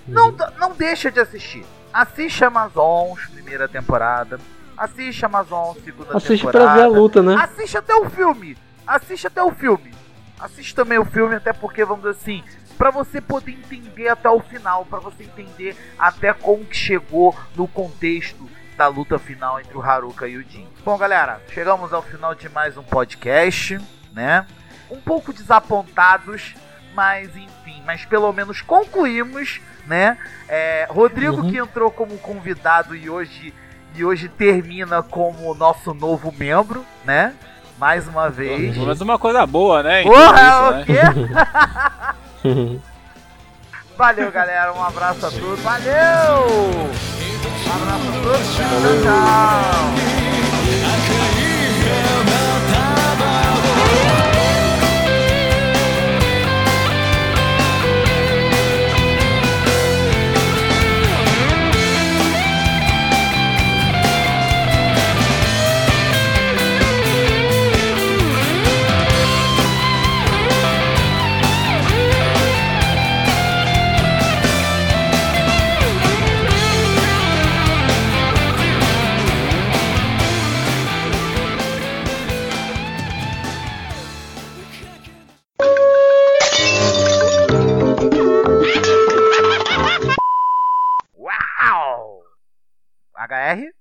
não, não deixa de assistir. Assiste Amazon, primeira temporada. Assiste Amazon, segunda Assiste temporada. pra ver a luta, né? Assiste até o filme. Assiste até o filme. Assiste também o filme, até porque, vamos dizer assim, pra você poder entender até o final, pra você entender até como que chegou no contexto da luta final entre o Haruka e o Jin. Bom, galera, chegamos ao final de mais um podcast, né? Um pouco desapontados, mas enfim, mas pelo menos concluímos, né? É, Rodrigo Uhum. que entrou como convidado e hoje e hoje termina como nosso novo membro, né? Mais uma vez. Pelo menos uma coisa boa, né? Porra, isso, o né? quê? Valeu, galera. Um abraço a todos. Valeu! Um abraço a todos. Tchau, tchau. HR?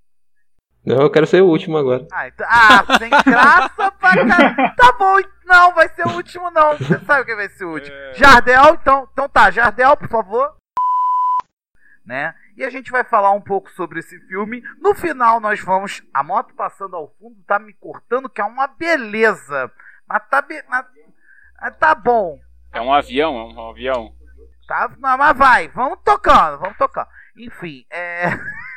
Não, eu quero ser o último agora. Ah, então, ah, sem graça pra caralho. Tá bom, não, vai ser o último não. Você sabe quem vai ser o último. Jardel, então, então tá, Jardel, por favor. Né? E a gente vai falar um pouco sobre esse filme. No final nós vamos. A moto passando ao fundo tá me cortando, que é uma beleza. Mas tá, be... mas... mas tá bom. É um avião, é um avião. Tá, não, mas vai, vamos tocando, vamos tocando. Enfim, é.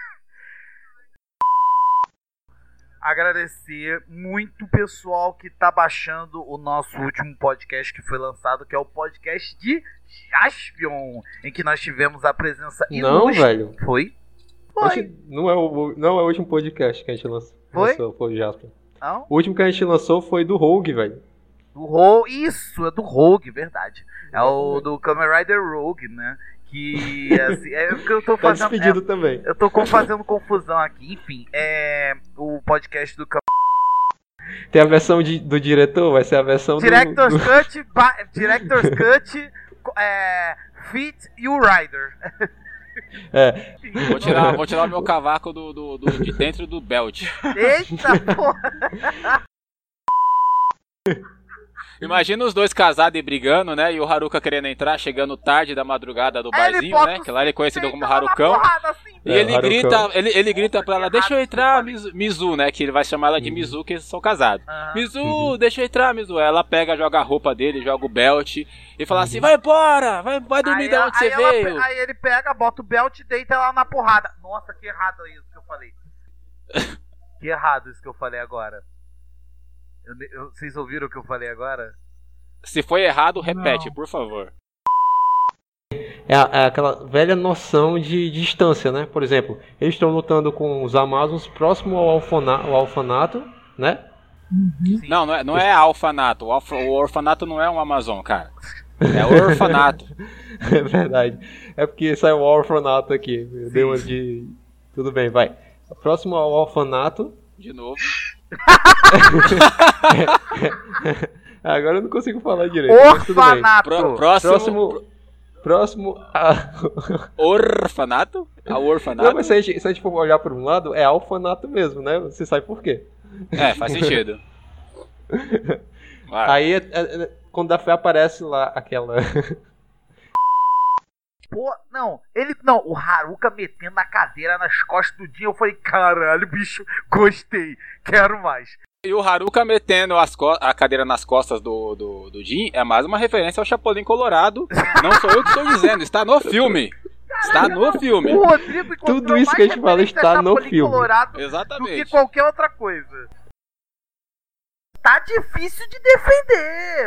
Agradecer muito o pessoal que tá baixando o nosso último podcast que foi lançado, que é o podcast de Jaspion, em que nós tivemos a presença Não, ilustre. velho. Foi? Foi. Não é, o, não é o último podcast que a gente lançou. Foi? lançou, foi o Jasper. Não? O último que a gente lançou foi do Rogue, velho. Do Rogue. Isso, é do Rogue, verdade. É o do Kamen Rider Rogue, né? Que assim, é o que eu tô Tá fazendo. despedido também. Eu tô com- fazendo confusão aqui. Enfim, é. O podcast do Cam- Tem a versão de- do diretor, vai ser a versão do- Director's do. Cut, ba- Director's Cut, é. Fit e o Rider. É, Vou tirar, vou tirar o meu cavaco do, do, do- de dentro do belt. Eita porra! Imagina os dois casados e brigando, né? E o Haruka querendo entrar, chegando tarde da madrugada do barzinho, né? Que lá ele é conhecido como Harucão. assim. E É, ele Harucão. grita, ele, ele grita pra ela, deixa eu entrar, Mizu, né? Que ele vai chamar ela de Mizu, que eles são casados. Aham. Mizu, deixa eu entrar, Mizu. Ela pega, joga a roupa dele, joga o belt e fala assim, vai embora, vai, vai dormir Aí, de onde aí você ela veio. aí ele pega, bota o belt e deita ela na porrada. Nossa, que errado isso que eu falei. que errado isso que eu falei agora. Eu eu- vocês ouviram o que eu falei agora? Se foi errado, repete, Não. por favor. é, é aquela velha noção de distância, né? Por exemplo, eles estão lutando com os Amazons próximo ao, alfana, ao orfanato, né? Não, não é, não é alfanato. O, alfa- o orfanato não é um Amazon, cara. É orfanato. É verdade. É porque saiu o orfanato aqui. Eu dei uma de. Tudo bem, vai. Próximo ao orfanato. De novo. Agora eu não consigo falar direito. Orfanato! Pro- próximo. Próximo. Próximo. a- Orfanato? A orfanato? Não, mas se a, gente, se a gente for olhar por um lado, é alfanato mesmo, né? Você sabe por quê. É, faz sentido. Vai. Aí, é- é- quando a fé aparece lá, aquela. Pô, não, ele não, o Haruka metendo a cadeira nas costas do Jin, eu falei, caralho, bicho, gostei, quero mais. E o Haruka metendo a cadeira nas costas do, do, do Jin é mais uma referência ao Chapolin Colorado. Não sou eu que estou dizendo, está no filme. Está no filme. O Rodrigo Tudo isso que a gente fala está no filme. Colorado do que Exatamente. qualquer outra coisa. Tá difícil de defender.